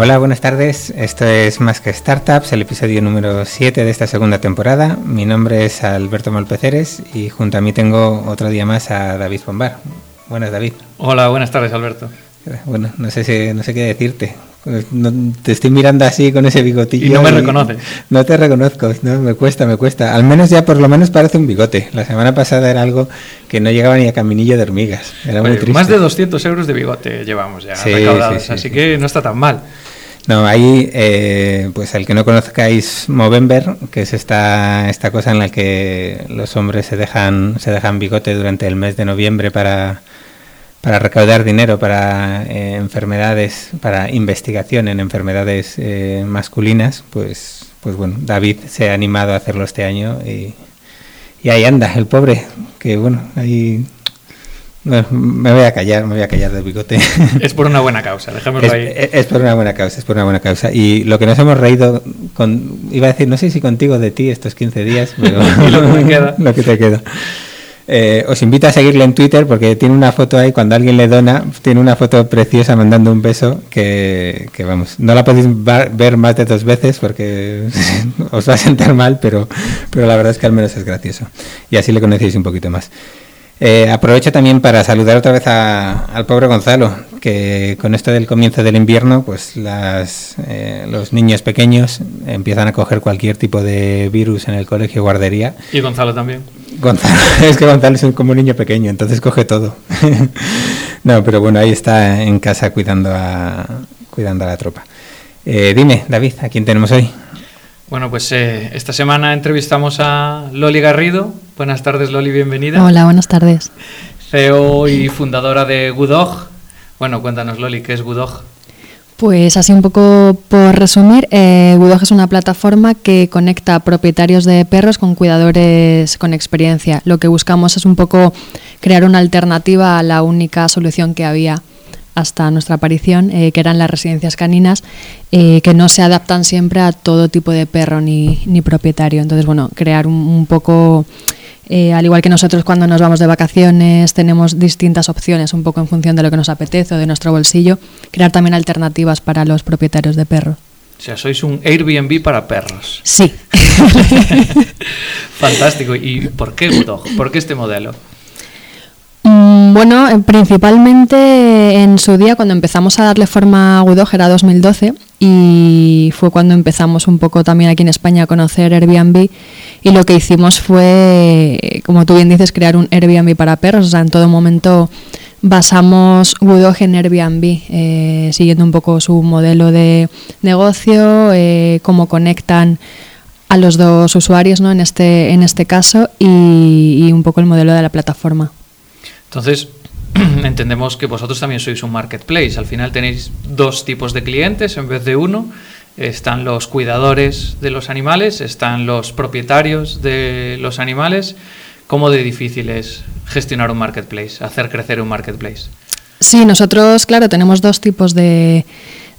Hola, buenas tardes. Esto es Más que Startups, el episodio número 7 de esta segunda temporada. Mi nombre es Alberto Malpeceres y junto a mí tengo otro día más a David Bombar. Buenas, David. Hola, buenas tardes, Alberto. Bueno, no sé, si, no sé qué decirte. te estoy mirando así con ese bigotillo. Y no me reconoces. No te reconozco, no, me cuesta, me cuesta. Al menos ya por lo menos parece un bigote. La semana pasada era algo que no llegaba ni a caminillo de hormigas. Era muy triste. Más de 200 euros de bigote llevamos ya sí, así que no está tan mal. No, ahí, eh, pues al que no conozcáis Movember, que es esta, esta cosa en la que los hombres se dejan, se dejan bigote durante el mes de noviembre para para recaudar dinero para eh, enfermedades, para investigación en enfermedades eh, masculinas, pues, pues bueno, David se ha animado a hacerlo este año y, y ahí anda, el pobre, que bueno, ahí me voy a callar, me voy a callar del bigote. Es por una buena causa, dejémoslo ahí. Es, por una buena causa, es por una buena causa. Y lo que nos hemos reído, con, iba a decir, no sé si contigo de ti estos 15 días, pero y lo que me queda. lo que te queda. Eh, os invito a seguirle en Twitter porque tiene una foto ahí, cuando alguien le dona, tiene una foto preciosa mandando un beso que, vamos, no la podéis ver más de dos veces porque os va a sentar mal, pero, pero la verdad es que al menos es gracioso. Y así le conocéis un poquito más. Eh, aprovecho también para saludar otra vez al pobre Gonzalo, que con esto del comienzo del invierno, pues las, eh, los niños pequeños empiezan a coger cualquier tipo de virus en el colegio guardería. Y Gonzalo también. Gonzalo, es que Gonzalo es como un niño pequeño, entonces coge todo. no, pero bueno, ahí está en casa cuidando a, cuidando a la tropa. Eh, dime, David, ¿a quién tenemos hoy? Bueno, pues eh, esta semana entrevistamos a Loli Garrido. Buenas tardes, Loli, bienvenida. Hola, buenas tardes. CEO y fundadora de Gudog. Bueno, cuéntanos, Loli, ¿qué es Gudog? Pues así un poco por resumir, eh, es una plataforma que conecta propietarios de perros con cuidadores con experiencia. Lo que buscamos es un poco crear una alternativa a la única solución que había hasta nuestra aparición, eh, que eran las residencias caninas, eh, que no se adaptan siempre a todo tipo de perro ni, ni propietario. Entonces, bueno, crear un, poco, eh, al igual que nosotros cuando nos vamos de vacaciones tenemos distintas opciones, un poco en función de lo que nos apetece o de nuestro bolsillo, crear también alternativas para los propietarios de perros. O sea, sois un Airbnb para perros. Sí. Fantástico. ¿Y por qué ¿Por qué este modelo? Mm, bueno, eh, principalmente en su día cuando empezamos a darle forma a Gudog era 2012 y fue cuando empezamos un poco también aquí en España a conocer Airbnb y lo que hicimos fue, como tú bien dices, crear un Airbnb para perros, o sea, en todo momento basamos Gudog en Airbnb, eh, siguiendo un poco su modelo de negocio, eh, cómo conectan a los dos usuarios ¿no? en, este, en este caso y un poco el modelo de la plataforma. Entonces, entendemos que vosotros también sois un marketplace. Al final tenéis dos tipos de clientes en vez de uno. Están los cuidadores de los animales, están los propietarios de los animales. ¿Cómo de difícil es gestionar un marketplace, hacer crecer un marketplace? Sí, nosotros, claro, tenemos dos tipos de,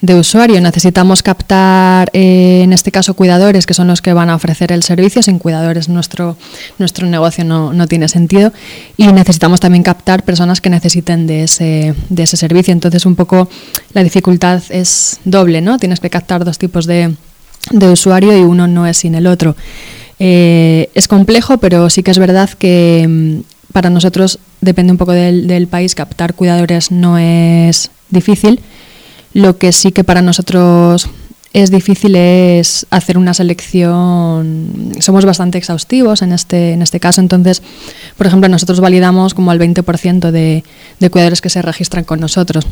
de usuario. Necesitamos captar, eh, en este caso, cuidadores, que son los que van a ofrecer el servicio. Sin cuidadores nuestro, nuestro negocio no, no tiene sentido. Y necesitamos también captar personas que necesiten de ese, de ese servicio. Entonces, un poco la dificultad es doble, ¿no? Tienes que captar dos tipos de, de usuario y uno no es sin el otro. Eh, es complejo, pero sí que es verdad que mm, para nosotros depende un poco del, del país, captar cuidadores no es difícil lo que sí que para nosotros es difícil es hacer una selección. Somos bastante exhaustivos en este, en este caso, entonces, por ejemplo, nosotros validamos como al 20% de, de cuidadores que se registran con nosotros.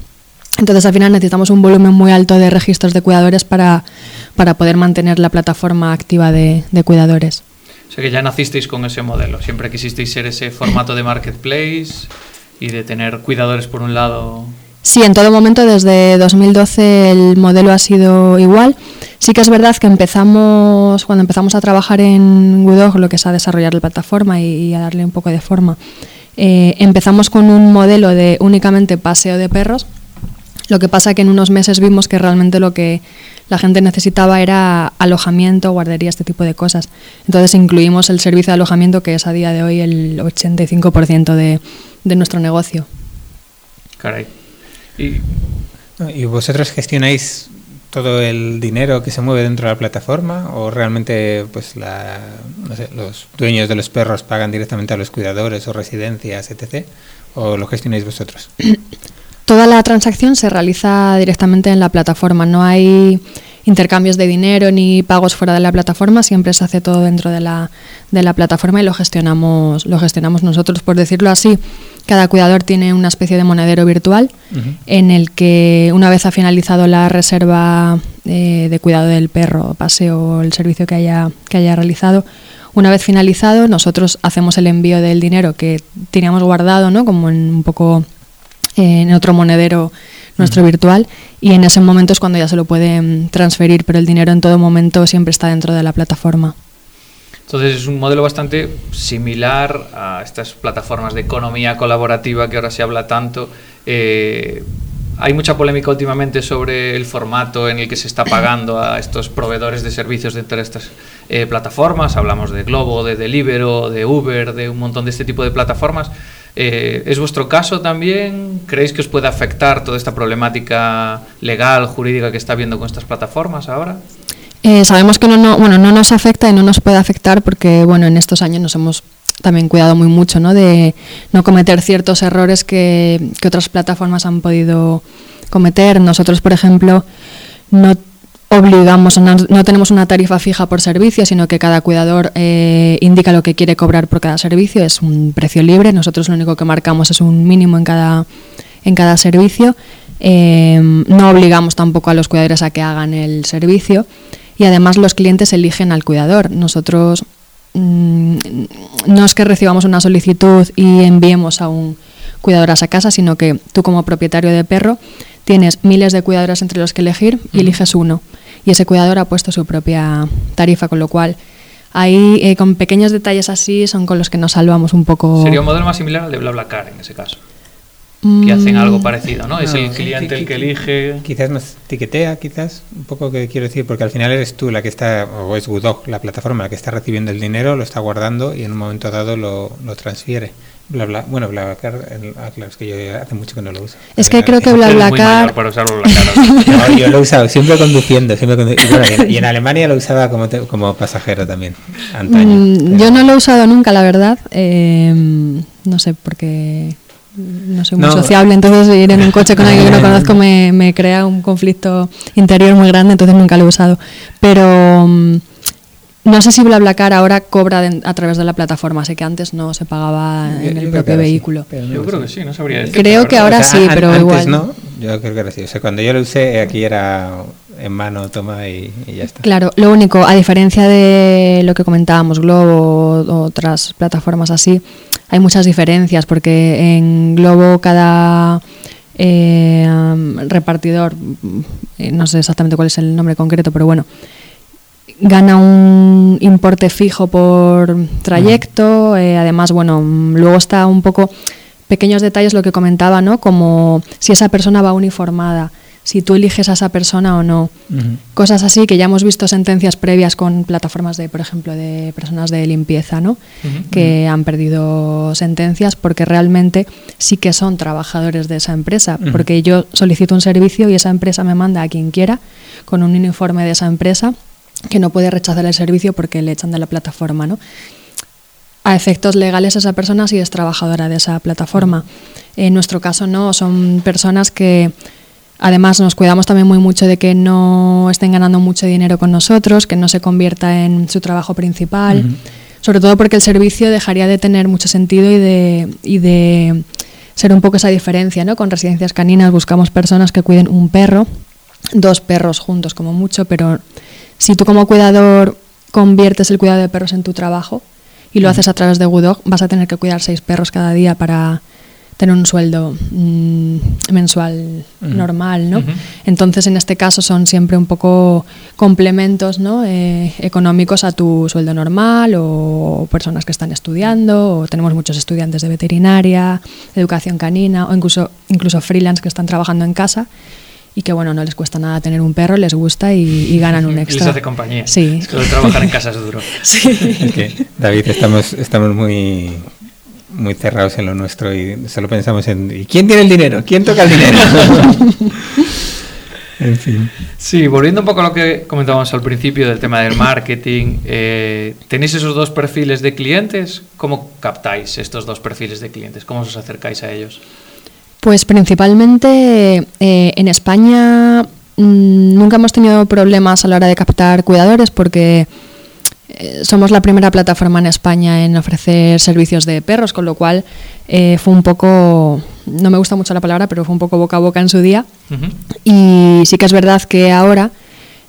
Entonces, al final necesitamos un volumen muy alto de registros de cuidadores para, para poder mantener la plataforma activa de, cuidadores. O que ya nacisteis con ese modelo, siempre quisisteis ser ese formato de marketplace y de tener cuidadores por un lado Sí, en todo momento, desde 2012 el modelo ha sido igual. Sí que es verdad que empezamos, cuando empezamos a trabajar en Woodog, lo que es a desarrollar la plataforma y, a darle un poco de forma, eh, empezamos con un modelo de únicamente paseo de perros. Lo que pasa que en unos meses vimos que realmente lo que la gente necesitaba era alojamiento, guardería, este tipo de cosas. Entonces incluimos el servicio de alojamiento, que es a día de hoy el 85% de, de nuestro negocio. Caray. Y, vosotros gestionáis todo el dinero que se mueve dentro de la plataforma o realmente pues la, no sé, los dueños de los perros pagan directamente a los cuidadores o residencias, etc. ¿O lo gestionáis vosotros? Toda la transacción se realiza directamente en la plataforma, no hay intercambios de dinero ni pagos fuera de la plataforma, siempre se hace todo dentro de la, de la plataforma y lo gestionamos, lo gestionamos nosotros, por decirlo así. Cada cuidador tiene una especie de monedero virtual en el que una vez ha finalizado la reserva eh, de cuidado del perro, paseo o el servicio que haya, que haya realizado, una vez finalizado nosotros hacemos el envío del dinero que teníamos guardado, ¿no? como en un poco eh, en otro monedero nuestro virtual y en ese momento es cuando ya se lo pueden transferir, pero el dinero en todo momento siempre está dentro de la plataforma. Entonces es un modelo bastante similar a estas plataformas de economía colaborativa que ahora se habla tanto. Eh, hay mucha polémica últimamente sobre el formato en el que se está pagando a estos proveedores de servicios dentro de estas eh, plataformas. Hablamos de Globo, de Deliveroo, de Uber, de un montón de este tipo de plataformas. Eh, ¿Es vuestro caso también? ¿Creéis que os puede afectar toda esta problemática legal, jurídica que está habiendo con estas plataformas ahora? Eh, sabemos que no, no, bueno, no nos afecta y no nos puede afectar porque bueno, en estos años nos hemos también cuidado muy mucho ¿no? de no cometer ciertos errores que, que otras plataformas han podido cometer. Nosotros, por ejemplo, no obligamos, no, no, tenemos una tarifa fija por servicio, sino que cada cuidador eh, indica lo que quiere cobrar por cada servicio, es un precio libre, nosotros lo único que marcamos es un mínimo en cada, en cada servicio, eh, no obligamos tampoco a los cuidadores a que hagan el servicio y además los clientes eligen al cuidador. Nosotros mmm, no es que recibamos una solicitud y enviemos a un cuidador a esa casa, sino que tú como propietario de perro tienes miles de cuidadores entre los que elegir y eliges uno. Y ese cuidador ha puesto su propia tarifa, con lo cual ahí eh, con pequeños detalles así son con los que nos salvamos un poco. Sería un modelo más similar al de BlaBlaCar en ese caso. Que hacen algo parecido, ¿no? Es el cliente el que elige. Quizás nos etiquetea, quizás, un poco que quiero decir, porque al final eres tú la que está, o es Woodog, la plataforma, la que está recibiendo el dinero, lo está guardando y en un momento dado lo, lo transfiere. Bla, bla. Bueno, BlaBlaCar, ah, claro, es que yo hace mucho que no lo uso. Es que creo que BlaBlaCar... Para usar BlaBlaCar. no, yo lo he usado siempre conduciendo. Siempre condu y, bueno, y, en, Alemania lo usaba como, te, como pasajero también, antaño. Mm, yo no lo he usado nunca, la verdad. Eh, no sé, porque no soy muy no. sociable, entonces ir en un coche con alguien que no conozco me, me, crea un conflicto interior muy grande, entonces nunca lo he usado. Pero um, no sé si BlaBlaCar ahora cobra de, a través de la plataforma, sé que antes no se pagaba en yo, el yo propio vehículo. Sí, yo creo que sí, no sabría decir. Creo que ahora o sea, sí, pero antes igual. no, yo creo que sí. O sea, cuando yo lo usé aquí era en mano, toma y, y, ya está. Claro, lo único, a diferencia de lo que comentábamos, Globo o otras plataformas así, hay muchas diferencias porque en Globo cada eh, repartidor, eh, no sé exactamente cuál es el nombre concreto, pero bueno, gana un importe fijo por trayecto, eh, además, bueno, luego está un poco pequeños detalles lo que comentaba, ¿no? Como si esa persona va uniformada si tú eliges a esa persona o no. Uh -huh. Cosas así que ya hemos visto sentencias previas con plataformas de, por ejemplo, de personas de limpieza, ¿no? Uh -huh. Que han perdido sentencias porque realmente sí que son trabajadores de esa empresa. Porque yo solicito un servicio y esa empresa me manda a quien quiera con un uniforme de esa empresa que no puede rechazar el servicio porque le echan de la plataforma, ¿no? a efectos legales esa persona sí es trabajadora de esa plataforma. En nuestro caso no, son personas que Además, nos cuidamos también muy mucho de que no estén ganando mucho dinero con nosotros, que no se convierta en su trabajo principal, uh -huh. sobre todo porque el servicio dejaría de tener mucho sentido y de, y de ser un poco esa diferencia. ¿no? Con residencias caninas buscamos personas que cuiden un perro, dos perros juntos como mucho, pero si tú como cuidador conviertes el cuidado de perros en tu trabajo y lo uh -huh. haces a través de Woodog, vas a tener que cuidar seis perros cada día para tener un sueldo mmm, mensual uh -huh. normal, ¿no? Uh -huh. Entonces, en este caso son siempre un poco complementos ¿no? eh, económicos a tu sueldo normal o personas que están estudiando o tenemos muchos estudiantes de veterinaria, educación canina o incluso, incluso freelance que están trabajando en casa y que bueno, no les cuesta nada tener un perro, les gusta y, y ganan un extra. Les hace compañía. Sí. Es que trabajar en casa es duro. sí. Es que, David, estamos, estamos muy muy cerrados en lo nuestro y solo pensamos en ¿y quién tiene el dinero? ¿Quién toca el dinero? en fin. Sí, volviendo un poco a lo que comentábamos al principio del tema del marketing, eh, ¿tenéis esos dos perfiles de clientes? ¿Cómo captáis estos dos perfiles de clientes? ¿Cómo os acercáis a ellos? Pues principalmente eh, en España mm, nunca hemos tenido problemas a la hora de captar cuidadores porque eh, somos la primera plataforma en España en ofrecer servicios de perros, con lo cual eh, fue un poco, no me gusta mucho la palabra, pero fue un poco boca a boca en su día. Y sí que es verdad que ahora,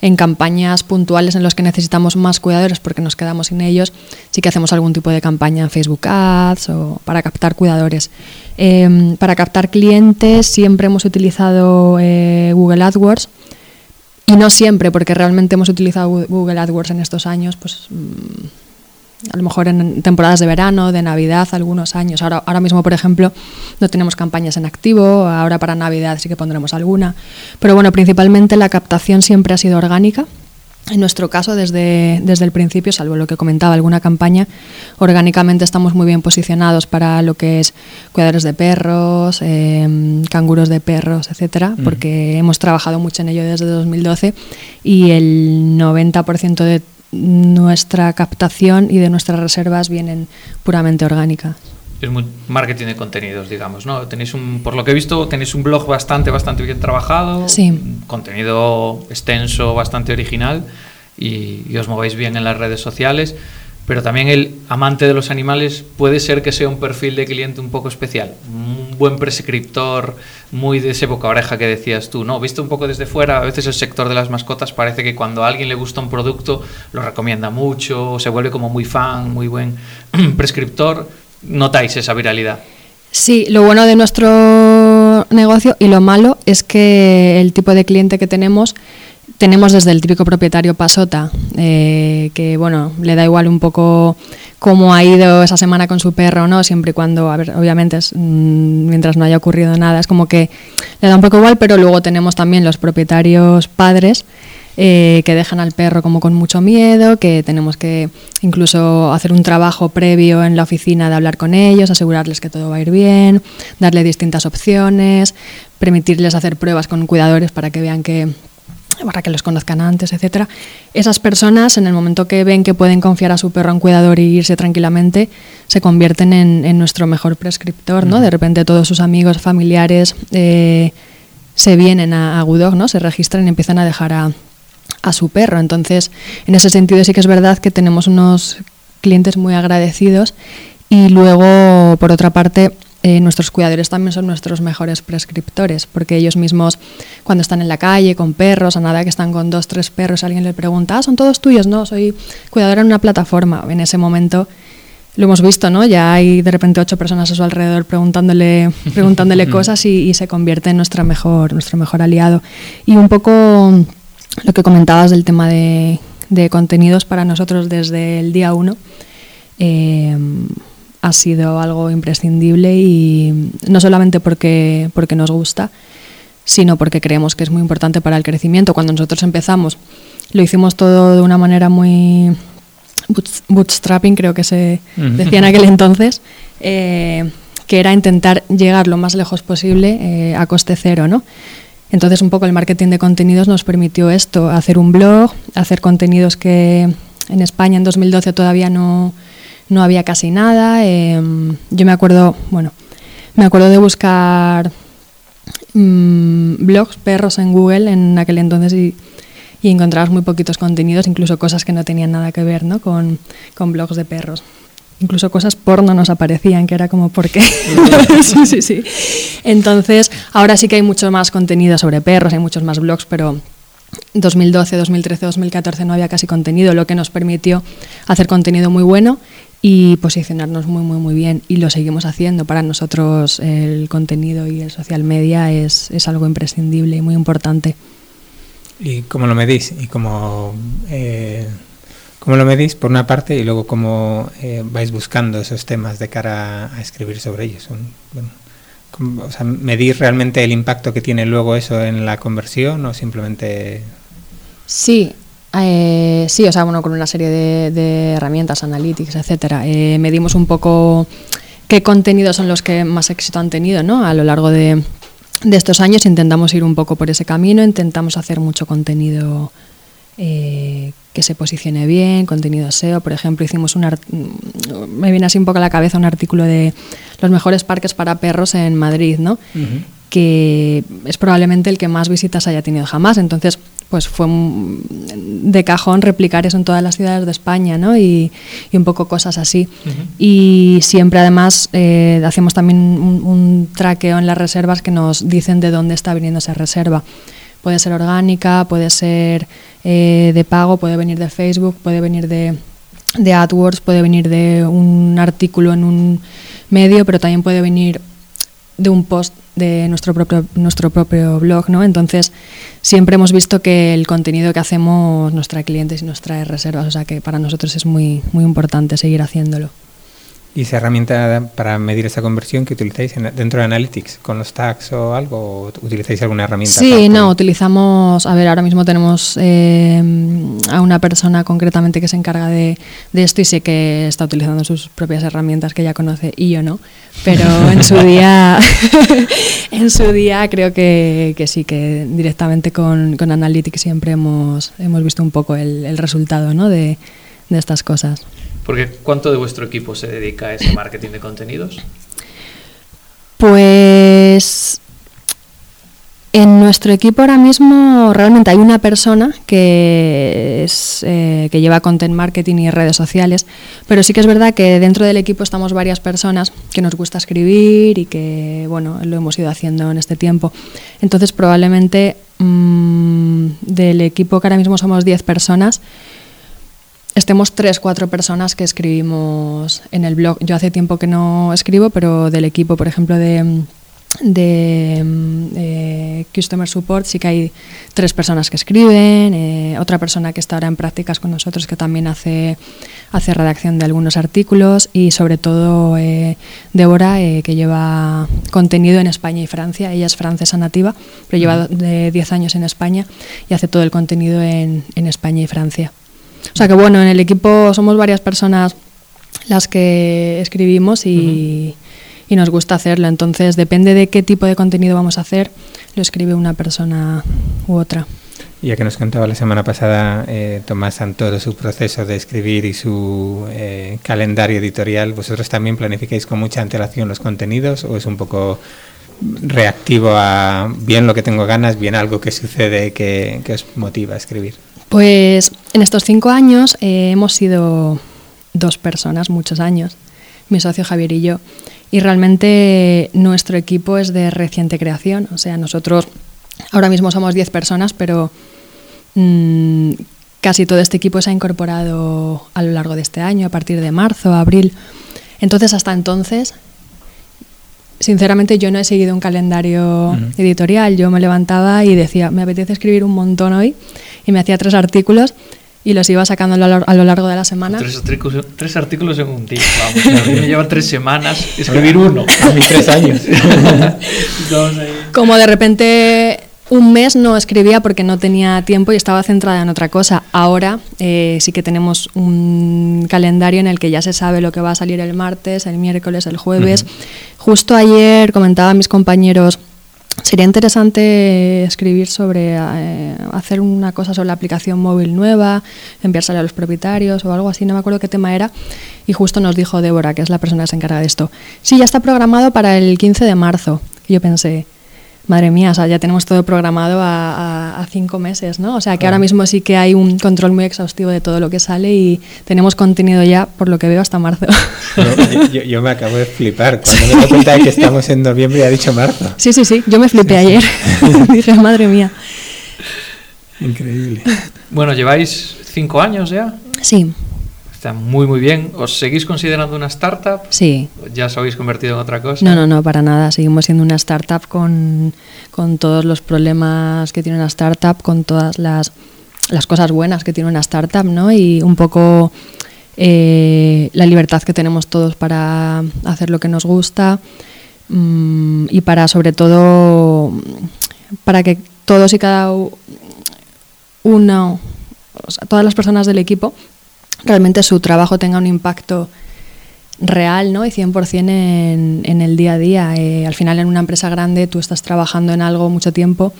en campañas puntuales en las que necesitamos más cuidadores porque nos quedamos sin ellos, sí que hacemos algún tipo de campaña en Facebook Ads o para captar cuidadores. Em, para captar clientes siempre hemos utilizado eh, Google AdWords y no siempre, porque realmente hemos utilizado Google AdWords en estos años, pues mm, a lo mejor en temporadas de verano, de Navidad, algunos años. Ahora, ahora mismo, por ejemplo, no tenemos campañas en activo, ahora para Navidad sí que pondremos alguna. Pero bueno, principalmente la captación siempre ha sido orgánica en nuestro caso, desde, desde el principio, salvo lo que comentaba, alguna campaña, orgánicamente estamos muy bien posicionados para lo que es cuidadores de perros, em, canguros de perros, etcétera, porque hemos trabajado mucho en ello desde 2012 y el 90% de nuestra captación y de nuestras reservas vienen puramente orgánicas es muy marketing de contenidos, digamos, ¿no? Tenéis un, por lo que he visto, tenéis un blog bastante, bastante bien trabajado, sí. contenido extenso, bastante original y, y, os movéis bien en las redes sociales, pero también el amante de los animales puede ser que sea un perfil de cliente un poco especial, un buen prescriptor, muy de ese boca oreja que decías tú, ¿no? Visto un poco desde fuera, a veces el sector de las mascotas parece que cuando a alguien le gusta un producto lo recomienda mucho, se vuelve como muy fan, muy buen prescriptor notáis esa viralidad. Sí, lo bueno de nuestro negocio y lo malo es que el tipo de cliente que tenemos tenemos desde el típico propietario pasota, eh, que bueno, le da igual un poco cómo ha ido esa semana con su perro o no, siempre y cuando, a ver, obviamente, mm, mientras no haya ocurrido nada, es como que le da un poco igual, pero luego tenemos también los propietarios padres eh, que dejan al perro como con mucho miedo, que tenemos que incluso hacer un trabajo previo en la oficina de hablar con ellos, asegurarles que todo va a ir bien, darle distintas opciones, permitirles hacer pruebas con cuidadores para que vean que para que los conozcan antes, etcétera. Esas personas, en el momento que ven que pueden confiar a su perro a un cuidador y irse tranquilamente, se convierten en, nuestro mejor prescriptor, ¿no? De repente todos sus amigos, familiares eh, se vienen a, a Gudog, ¿no? Se registran y empiezan a dejar a, a su perro. Entonces, en ese sentido sí que es verdad que tenemos unos clientes muy agradecidos y luego, por otra parte, eh, nuestros cuidadores también son nuestros mejores prescriptores, porque ellos mismos, cuando están en la calle con perros, a nada que están con dos, tres perros, alguien le pregunta, ah, ¿son todos tuyos? No, soy cuidadora en una plataforma. En ese momento lo hemos visto, ¿no? Ya hay de repente ocho personas a su alrededor preguntándole, preguntándole cosas y, y, se convierte en nuestra mejor, nuestro mejor aliado. Y un poco lo que comentabas del tema de, contenidos para nosotros desde el día uno eh, ha sido algo imprescindible y no solamente porque, porque nos gusta, sino porque creemos que es muy importante para el crecimiento. Cuando nosotros empezamos, lo hicimos todo de una manera muy bootstrapping, creo que se decía en aquel entonces, eh, que era intentar llegar lo más lejos posible eh, a coste cero, ¿no? Entonces un poco el marketing de contenidos nos permitió esto, hacer un blog, hacer contenidos que en España en 2012 todavía no, no había casi nada. Em, yo me acuerdo, bueno, me acuerdo de buscar mm, blogs, perros en Google en aquel entonces y, y, encontrabas muy poquitos contenidos, incluso cosas que no tenían nada que ver ¿no? con, con blogs de perros incluso cosas porno nos aparecían, que era como, ¿por qué? sí, sí, sí. Entonces, ahora sí que hay mucho más contenido sobre perros, hay muchos más blogs, pero 2012, 2013, 2014 no había casi contenido, lo que nos permitió hacer contenido muy bueno y posicionarnos muy, muy, muy bien. Y lo seguimos haciendo. Para nosotros el contenido y el social media es, es algo imprescindible y muy importante. ¿Y cómo lo medís? ¿Y cómo... Eh ¿Cómo lo medís por una parte y luego cómo eh, vais buscando esos temas de cara a escribir sobre ellos? Bueno, o sea, ¿Medir realmente el impacto que tiene luego eso en la conversión o simplemente...? Sí, eh, sí, o sea, bueno, con una serie de, herramientas, analytics, etcétera. Eh, medimos un poco qué contenidos son los que más éxito han tenido ¿no? a lo largo de, de estos años intentamos ir un poco por ese camino, intentamos hacer mucho contenido eh, que se posicione bien, contenido SEO. Por ejemplo, hicimos un me viene así un poco a la cabeza un artículo de los mejores parques para perros en Madrid, ¿no? que es probablemente el que más visitas haya tenido jamás. Entonces, pues fue de cajón replicar eso en todas las ciudades de España, ¿no? Y, un poco cosas así. Y siempre, además, eh, hacemos también un, traqueo en las reservas que nos dicen de dónde está viniendo esa reserva. Puede ser orgánica, puede ser eh, de pago, puede venir de Facebook, puede venir de, de AdWords, puede venir de un artículo en un medio, pero también puede venir de un post de nuestro propio, nuestro propio blog, ¿no? Entonces, siempre hemos visto que el contenido que hacemos nos trae clientes y nos trae reservas, o sea que para nosotros es muy, muy importante seguir haciéndolo. ¿Y esa herramienta para medir esa conversión que utilizáis dentro de Analytics, con los tags o algo? ¿O utilizáis alguna herramienta? Sí, no, utilizamos, a ver, ahora mismo tenemos eh, a una persona concretamente que se encarga de, de, esto y sé que está utilizando sus propias herramientas que ya conoce y yo no, pero en su día, en su día creo que, que sí, que directamente con, con, Analytics siempre hemos, hemos visto un poco el, el resultado ¿no? de, de estas cosas. Porque ¿cuánto de vuestro equipo se dedica a ese marketing de contenidos? Pues en nuestro equipo ahora mismo realmente hay una persona que, es, eh, que lleva content marketing y redes sociales, pero sí que es verdad que dentro del equipo estamos varias personas que nos gusta escribir y que bueno lo hemos ido haciendo en este tiempo. Entonces probablemente mmm, del equipo que ahora mismo somos 10 personas, estemos tres, cuatro personas que escribimos en el blog. Yo hace tiempo que no escribo, pero del equipo, por ejemplo, de, de eh, Customer Support sí que hay tres personas que escriben, eh, otra persona que está ahora en prácticas con nosotros que también hace, hace redacción de algunos artículos y sobre todo eh, Débora que lleva contenido en España y Francia. Ella es francesa nativa, pero lleva de 10 años en España y hace todo el contenido en, en España y Francia. O sea que bueno, en el equipo somos varias personas las que escribimos y, nos gusta hacerlo. Entonces depende de qué tipo de contenido vamos a hacer, lo escribe una persona u otra. Ya que nos contaba la semana pasada eh, Tomás Santoro su proceso de escribir y su eh, calendario editorial, ¿vosotros también planificáis con mucha antelación los contenidos o es un poco reactivo a bien lo que tengo ganas, bien algo que sucede que, que os motiva a escribir? Pues en estos cinco años eh, hemos sido dos personas, muchos años, mi socio Javier y yo, y realmente nuestro equipo es de reciente creación, o sea, nosotros ahora mismo somos diez personas, pero mm, casi todo este equipo se ha incorporado a lo largo de este año, a partir de marzo, abril. Entonces, hasta entonces, sinceramente yo no he seguido un calendario editorial, yo me levantaba y decía, me apetece escribir un montón hoy y me hacía tres artículos y los iba sacando a lo largo de la semana. Tres artículos, tres artículos en un día, vamos. A mí me lleva tres semanas escribir uno. A mí tres años. Como de repente un mes no escribía porque no tenía tiempo y estaba centrada en otra cosa. Ahora eh, sí que tenemos un calendario en el que ya se sabe lo que va a salir el martes, el miércoles, el jueves. Justo ayer comentaba a mis compañeros Sería interesante escribir sobre eh, hacer una cosa sobre la aplicación móvil nueva, enviársela a los propietarios o algo así, no me acuerdo qué tema era. Y justo nos dijo Débora, que es la persona que se encarga de esto. Sí, ya está programado para el 15 de marzo. Y yo pensé, Madre mía, o sea, ya tenemos todo programado a, cinco meses, ¿no? O sea, que ahora mismo sí que hay un control muy exhaustivo de todo lo que sale y tenemos contenido ya, por lo que veo, hasta marzo. Yo, me acabo de flipar. Cuando me doy cuenta de que estamos en noviembre y ha dicho marzo. Sí, sí, sí. Yo me flipé ayer. Dije, madre mía. Increíble. Bueno, lleváis cinco años ya. Sí. Está muy, muy bien. ¿Os seguís considerando una startup? Sí. ¿Ya os habéis convertido en otra cosa? No, no, no, para nada. Seguimos siendo una startup con, con todos los problemas que tiene una startup, con todas las, las cosas buenas que tiene una startup, ¿no? Y un poco eh, la libertad que tenemos todos para hacer lo que nos gusta mm, y para, sobre todo, para que todos y cada uno, o sea, todas las personas del equipo realmente su trabajo tenga un impacto real ¿no? y 100% en, en el día a día. Eh, al final en una empresa grande tú estás trabajando en algo mucho tiempo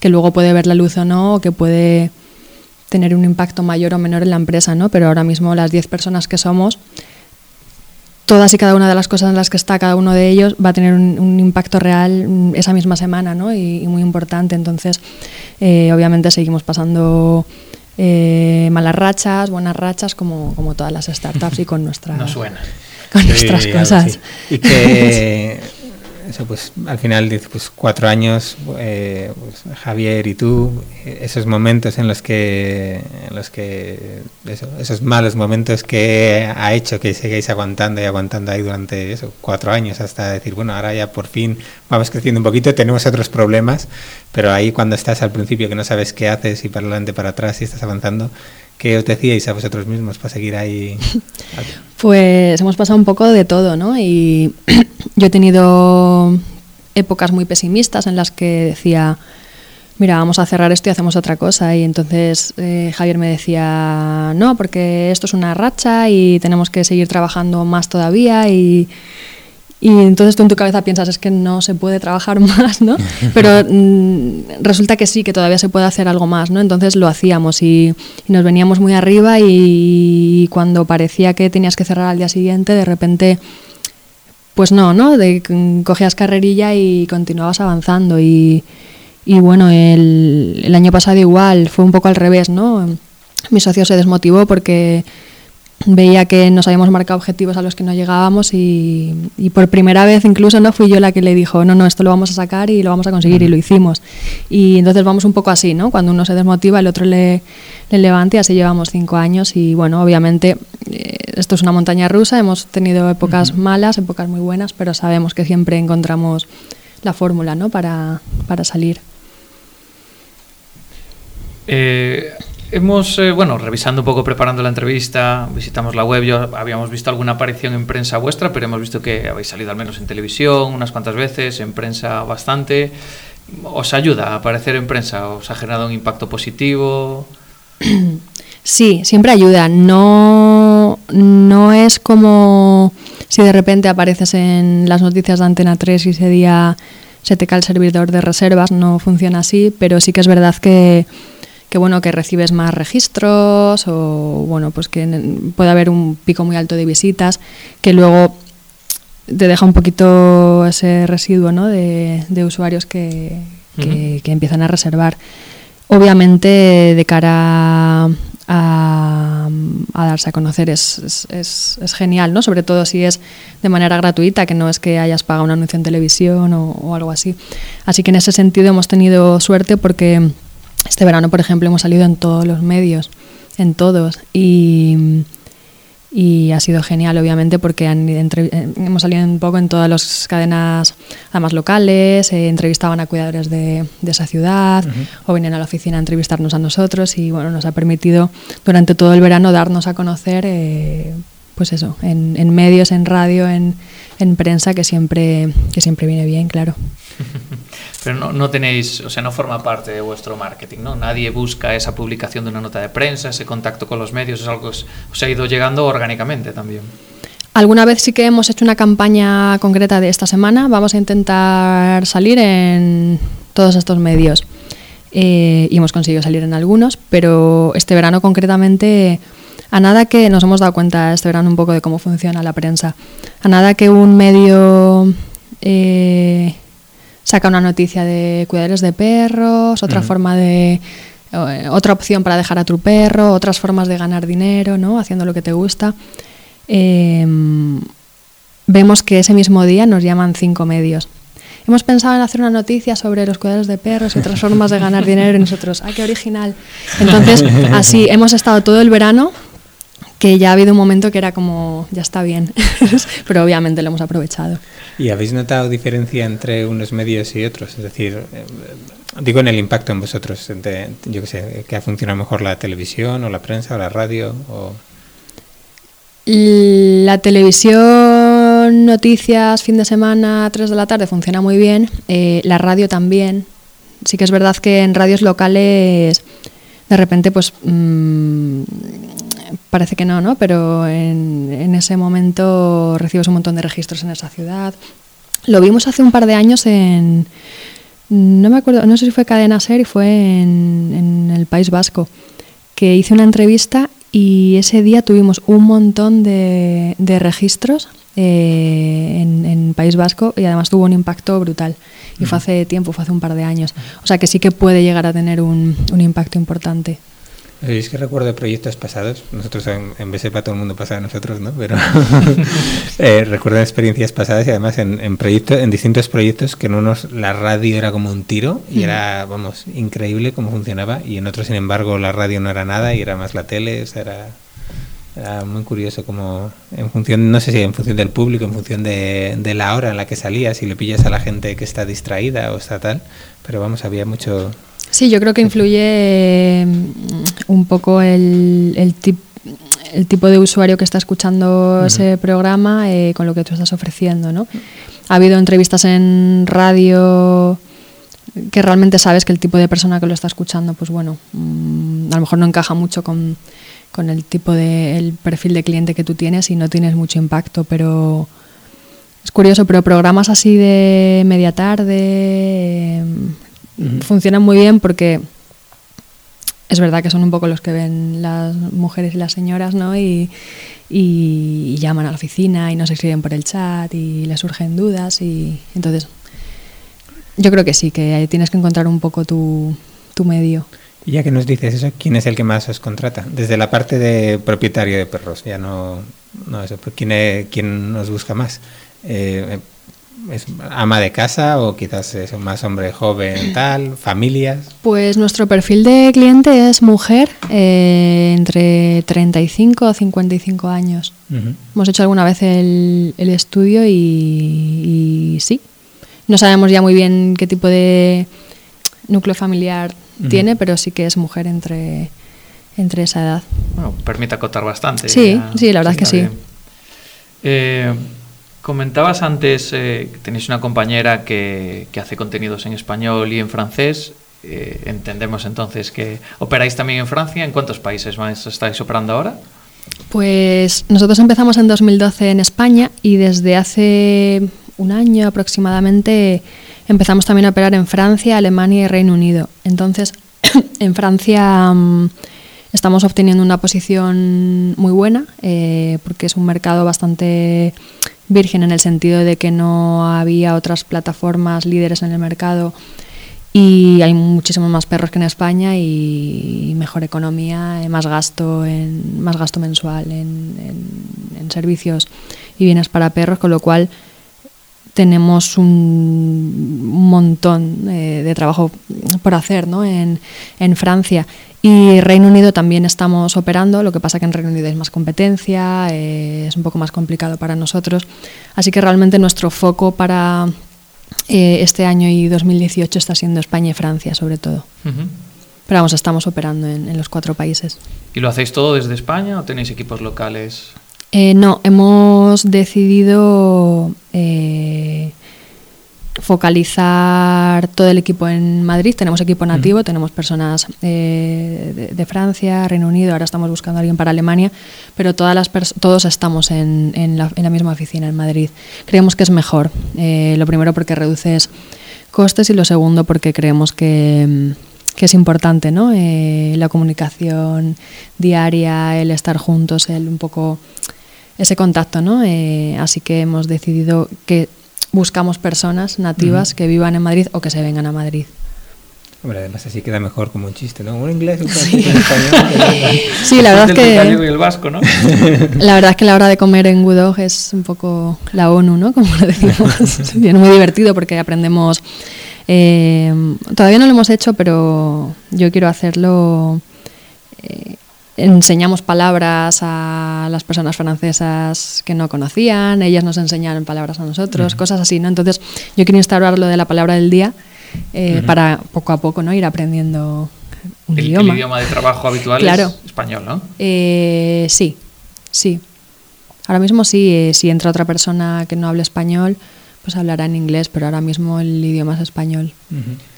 que luego puede ver la luz o no, o que puede tener un impacto mayor o menor en la empresa, ¿no? Pero ahora mismo las 10 personas que somos, todas y cada una de las cosas en las que está cada uno de ellos va a tener un, impacto real mm, esa misma semana, ¿no? Y, muy importante. Entonces, eh, obviamente seguimos pasando eh, malas rachas, buenas rachas, como, como todas las startups y con, nuestra, con nuestras cosas. Y que eso pues al final pues cuatro años eh, pues, Javier y tú esos momentos en los que en los que esos malos momentos que ha hecho que sigáis aguantando y aguantando ahí durante eso cuatro años hasta decir bueno ahora ya por fin vamos creciendo un poquito tenemos otros problemas pero ahí cuando estás al principio que no sabes qué haces y para adelante para atrás y estás avanzando ¿Qué os decíais a vosotros mismos para seguir ahí? Pues hemos pasado un poco de todo, ¿no? Y yo he tenido épocas muy pesimistas en las que decía, mira, vamos a cerrar esto y hacemos otra cosa. Y entonces eh, Javier me decía, no, porque esto es una racha y tenemos que seguir trabajando más todavía y y entonces tú en tu cabeza piensas, es que no se puede trabajar más, ¿no? Pero mm, resulta que sí, que todavía se puede hacer algo más, ¿no? Entonces lo hacíamos y, nos veníamos muy arriba y, cuando parecía que tenías que cerrar al día siguiente, de repente, pues no, ¿no? De, cogías carrerilla y continuabas avanzando y, y bueno, el año pasado igual, fue un poco al revés, ¿no? Mi socio se desmotivó porque veía que nos habíamos marcado objetivos a los que no llegábamos y, por primera vez incluso no fui yo la que le dijo, no, no, esto lo vamos a sacar y lo vamos a conseguir y lo hicimos. Y entonces vamos un poco así, ¿no? Cuando uno se desmotiva, el otro le, le levanta y así llevamos cinco años y bueno, obviamente eh, esto es una montaña rusa, hemos tenido épocas malas, épocas muy buenas, pero sabemos que siempre encontramos la fórmula, ¿no? Para, para salir. Eh, Hemos, eh, bueno, revisando un poco, preparando la entrevista, visitamos la web, yo habíamos visto alguna aparición en prensa vuestra, pero hemos visto que habéis salido al menos en televisión unas cuantas veces, en prensa bastante. ¿Os ayuda a aparecer en prensa? ¿Os ha generado un impacto positivo? Sí, siempre ayuda. No, no es como si de repente apareces en las noticias de Antena 3 y ese día se te cae el servidor de reservas, no funciona así, pero sí que es verdad que que bueno que recibes más registros o bueno pues que puede haber un pico muy alto de visitas que luego te deja un poquito ese residuo ¿no? de, usuarios que, que, empiezan a reservar obviamente de cara a, darse a conocer es, es, es, genial, ¿no? Sobre todo si es de manera gratuita, que no es que hayas pagado un anuncio en televisión o, o algo así. Así que en ese sentido hemos tenido suerte porque este verano, por ejemplo, hemos salido en todos los medios, en todos, y, y ha sido genial, obviamente, porque eh, hemos salido un poco en todas las cadenas, además locales, eh, entrevistaban a cuidadores de, de esa ciudad, o venían a la oficina a entrevistarnos a nosotros, y bueno, nos ha permitido durante todo el verano darnos a conocer, eh, pues eso, en, en, medios, en radio, en, en prensa, que siempre, que siempre viene bien, claro. Pero no, no, tenéis, o sea, no forma parte de vuestro marketing, ¿no? Nadie busca esa publicación de una nota de prensa, ese contacto con los medios, es algo que os, ha ido llegando orgánicamente también. Alguna vez sí que hemos hecho una campaña concreta de esta semana. Vamos a intentar salir en todos estos medios. Eh, y hemos conseguido salir en algunos, pero este verano concretamente, a nada que nos hemos dado cuenta este verano un poco de cómo funciona la prensa, a nada que un medio eh, saca una noticia de cuidadores de perros, otra forma de eh, otra opción para dejar a tu perro, otras formas de ganar dinero, ¿no? Haciendo lo que te gusta. Em, vemos que ese mismo día nos llaman cinco medios. Hemos pensado en hacer una noticia sobre los cuidadores de perros y otras formas de ganar dinero y nosotros, ¡ay, qué original! Entonces, así, hemos estado todo el verano que ya ha habido un momento que era como, ya está bien, pero obviamente lo hemos aprovechado. ¿Y habéis notado diferencia entre unos medios y otros? Es decir, eh, digo en el impacto en vosotros, yo qué sé, que ha funcionado mejor la televisión o la prensa o la radio o... La televisión, noticias, fin de semana, 3 de la tarde funciona muy bien. Eh, la radio también. Sí que es verdad que en radios locales de repente pues mm, parece que no, ¿no? Pero en, en, ese momento recibes un montón de registros en esa ciudad. Lo vimos hace un par de años en, no me acuerdo, no sé si fue Cadena Ser y fue en, en el País Vasco, que hice una entrevista y ese día tuvimos un montón de, de registros eh, en, en, País Vasco y además tuvo un impacto brutal. Y fue hace tiempo, fue hace un par de años. O sea que sí que puede llegar a tener un, un impacto importante. Es que recuerdo proyectos pasados, nosotros en, en BSEPA todo el mundo pasa de nosotros, ¿no? Pero eh, recuerdo experiencias pasadas y además en, en, proyectos, en distintos proyectos que en unos la radio era como un tiro y era, vamos, increíble cómo funcionaba y en otros, sin embargo, la radio no era nada y era más la tele, o sea, era, era muy curioso como en función, no sé si en función del público, en función de, de la hora en la que salías, si le pillas a la gente que está distraída o está tal, pero vamos, había mucho, Sí, yo creo que influye un poco el, el, tip, el tipo de usuario que está escuchando uh -huh. ese programa eh, con lo que tú estás ofreciendo, ¿no? Ha habido entrevistas en radio que realmente sabes que el tipo de persona que lo está escuchando, pues bueno, mmm, a lo mejor no encaja mucho con, con el tipo de el perfil de cliente que tú tienes y no tienes mucho impacto, pero es curioso, pero programas así de media tarde, eh, -huh. funcionan muy bien porque es verdad que son un poco los que ven las mujeres y las señoras, ¿no? Y, y, y llaman a la oficina y nos escriben por el chat y les surgen dudas y entonces yo creo que sí, que tienes que encontrar un poco tu, tu medio. Y ya que nos dices eso, ¿quién es el que más os contrata? Desde la parte de propietario de perros, ya no, no eso, ¿quién, es, quién nos busca más? Eh, es ama de casa o quizás es más hombre joven, tal, familias? Pues nuestro perfil de cliente es mujer eh, entre 35 o 55 años. Uh -huh. Hemos hecho alguna vez el, el estudio y, y, sí. No sabemos ya muy bien qué tipo de núcleo familiar uh -huh. tiene, pero sí que es mujer entre, entre esa edad. Bueno, permite acotar bastante. Sí, ya, sí, la verdad es que sí. Eh, Comentabas antes eh, que tenéis una compañera que, hace contenidos en español y en francés. Eh, entendemos entonces que operáis también en Francia. ¿En cuántos países estáis operando ahora? Pues nosotros empezamos en 2012 en España y desde hace un año aproximadamente empezamos también a operar en Francia, Alemania y Reino Unido. Entonces, en Francia um, estamos obteniendo una posición muy buena eh, porque es un mercado bastante virgen en el sentido de que no había otras plataformas líderes en el mercado y hay muchísimos más perros que en España y mejor economía, más gasto en más gasto mensual en, en, en servicios y bienes para perros, con lo cual tenemos un montón eh, de trabajo por hacer ¿no? en, en Francia y Reino Unido también estamos operando, lo que pasa que en Reino Unido hay más competencia, eh, es un poco más complicado para nosotros. Así que realmente nuestro foco para eh, este año y 2018 está siendo España y Francia, sobre todo. Uh -huh. Pero vamos, estamos operando en, en, los cuatro países. ¿Y lo hacéis todo desde España o tenéis equipos locales? Eh, no, hemos decidido eh, focalizar todo el equipo en Madrid. Tenemos equipo nativo, uh -huh. tenemos personas eh, de, de, Francia, Reino Unido, ahora estamos buscando a alguien para Alemania, pero todas las todos estamos en, en, la, en, la, misma oficina en Madrid. Creemos que es mejor. Eh, lo primero porque reduces costes y lo segundo porque creemos que, que es importante ¿no? Eh, la comunicación diaria, el estar juntos, el un poco ese contacto. ¿no? Eh, así que hemos decidido que buscamos personas nativas uh -huh. que vivan en Madrid o que se vengan a Madrid. Hombre, además así queda mejor como un chiste, ¿no? Un inglés, un un español. Sí, la verdad es que. El y el vasco, ¿no? La verdad es que la hora de comer en Gudog es un poco la ONU, ¿no? Como lo decimos. es muy divertido porque aprendemos. Eh, todavía no lo hemos hecho, pero yo quiero hacerlo. Eh, enseñamos palabras a las personas francesas que no conocían, ellas nos enseñaron palabras a nosotros, uh -huh. cosas así, ¿no? Entonces yo quiero instaurar lo de la palabra del día eh, uh -huh. para poco a poco no ir aprendiendo un el, idioma. El idioma de trabajo habitual claro. es español, ¿no? Eh, sí, sí. Ahora mismo sí, eh, si entra otra persona que no hable español, pues hablará en inglés, pero ahora mismo el idioma es español. Uh -huh.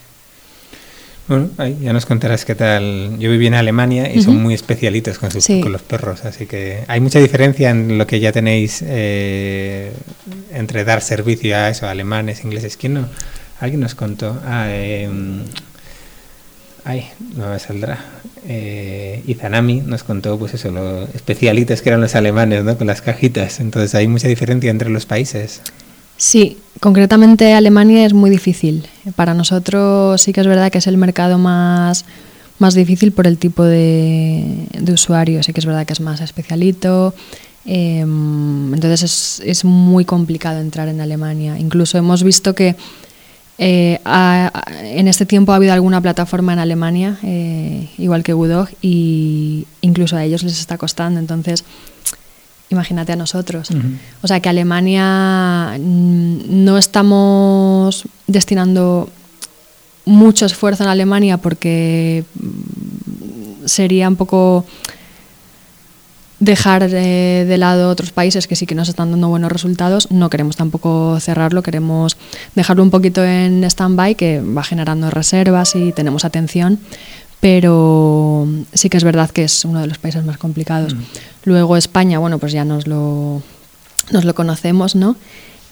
Bueno, ahí ya nos contarás qué tal. Yo viví en Alemania y son muy especialitos con, sus, con, los perros, así que hay mucha diferencia en lo que ya tenéis eh, entre dar servicio a eso, alemanes, ingleses. ¿Quién no? Alguien nos contó. Ah, eh, ay, no me saldrá. Eh, Izanami nos contó, pues eso, los especialitos que eran los alemanes, ¿no? Con las cajitas. Entonces hay mucha diferencia entre los países. Sí, concretamente Alemania es muy difícil. Para nosotros sí que es verdad que es el mercado más, más difícil por el tipo de, de usuario. Sí que es verdad que es más especialito. Em, entonces es, es, muy complicado entrar en Alemania. Incluso hemos visto que eh, en este tiempo ha habido alguna plataforma en Alemania, eh, igual que Udog, y incluso a ellos les está costando. Entonces, imagínate a nosotros. O sea que Alemania mm, no estamos destinando mucho esfuerzo en Alemania porque mm, sería un poco dejar de, lado otros países que sí que nos están dando buenos resultados. No queremos tampoco cerrarlo, queremos dejarlo un poquito en stand-by, que va generando reservas y tenemos atención, pero sí que es verdad que es uno de los países más complicados. Luego España, bueno, pues ya nos lo, nos lo conocemos, ¿no?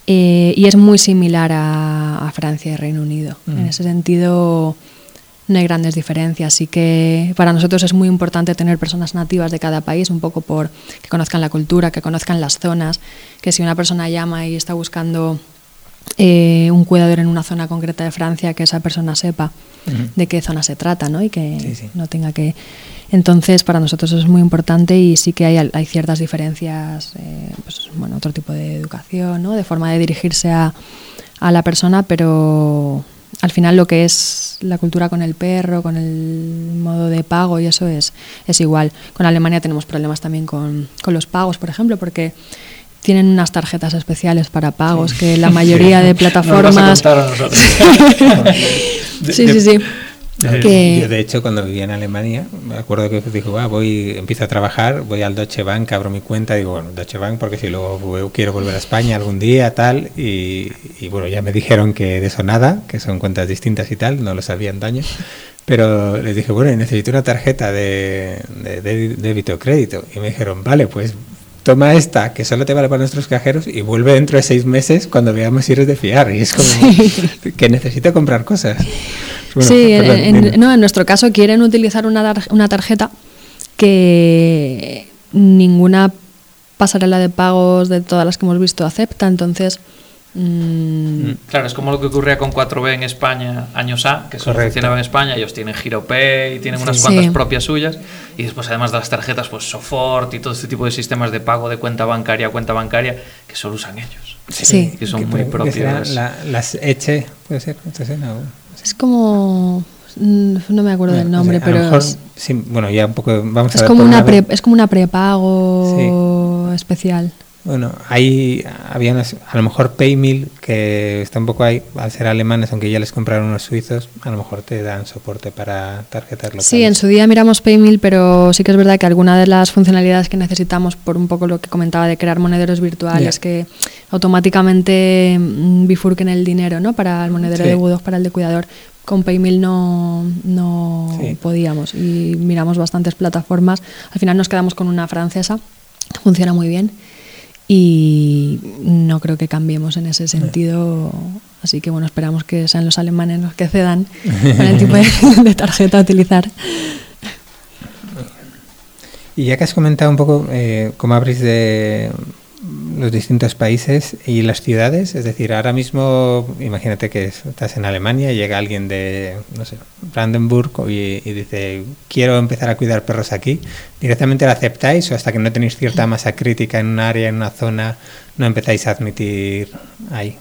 Eh, y es muy similar a, Francia y Reino Unido. En ese sentido no hay grandes diferencias. Así que para nosotros es muy importante tener personas nativas de cada país, un poco por que conozcan la cultura, que conozcan las zonas, que si una persona llama y está buscando eh, un cuidador en una zona concreta de Francia, que esa persona sepa de qué zona se trata, ¿no? Y que no tenga que... Entonces, para nosotros eso es muy importante y sí que hay, hay ciertas diferencias, eh, pues, bueno, otro tipo de educación, ¿no? De forma de dirigirse a, a la persona, pero al final lo que es la cultura con el perro, con el modo de pago y eso es, es igual. Con Alemania tenemos problemas también con, con los pagos, por ejemplo, porque tienen unas tarjetas especiales para pagos que la mayoría de plataformas. sí, sí, sí. Yo, de hecho, cuando vivía en Alemania, me acuerdo que dijo, va, voy, empiezo a trabajar, voy al Deutsche Bank, abro mi cuenta, digo, bueno, Deutsche Bank, porque si luego quiero volver a España algún día, tal, y, bueno, ya me dijeron que de eso nada, que son cuentas distintas y tal, no lo sabían daño, pero les dije, bueno, necesito una tarjeta de, de débito o crédito, y me dijeron, vale, pues toma esta, que solo te vale para nuestros cajeros, y vuelve dentro de seis meses cuando veamos si eres de fiar. Y es como que necesito comprar cosas. sí, en, no, en nuestro caso quieren utilizar una, una tarjeta que ninguna pasarela de pagos de todas las que hemos visto acepta, entonces Mm. Claro, es como lo que ocurría con 4B en España años A, que solo funcionaba en España, ellos tienen GiroPay, tienen unas cuantas propias suyas, y después además de las tarjetas, pues Sofort y todo este tipo de sistemas de pago de cuenta bancaria a cuenta bancaria, que solo usan ellos. Sí. Que son muy propias. las Eche, puede ser, Es como mm, no me acuerdo del nombre, pero bueno, ya un poco vamos es a como una es como una prepago especial. Bueno, hay había a lo mejor Paymil que está un poco ahí, al ser alemanes, aunque ya les compraron unos suizos, a lo mejor te dan soporte para tarjetas locales. Sí, en su día miramos Paymil, pero sí que es verdad que alguna de las funcionalidades que necesitamos, por un poco lo que comentaba de crear monederos virtuales que automáticamente mm, bifurquen el dinero, ¿no? Para el monedero de Budog, para el de cuidador, con Paymil no, no podíamos y miramos bastantes plataformas. Al final nos quedamos con una francesa, funciona muy bien y no creo que cambiemos en ese sentido. Así que bueno, esperamos que sean los alemanes los que cedan con el tipo de, tarjeta a utilizar. Y ya que has comentado un poco eh, cómo abrís de los distintos países y las ciudades, es decir, ahora mismo imagínate que estás en Alemania y llega alguien de, no Brandenburg y, dice, quiero empezar a cuidar perros aquí, ¿directamente lo aceptáis o hasta que no tenéis cierta masa crítica en un área, en una zona, no empezáis a admitir ahí?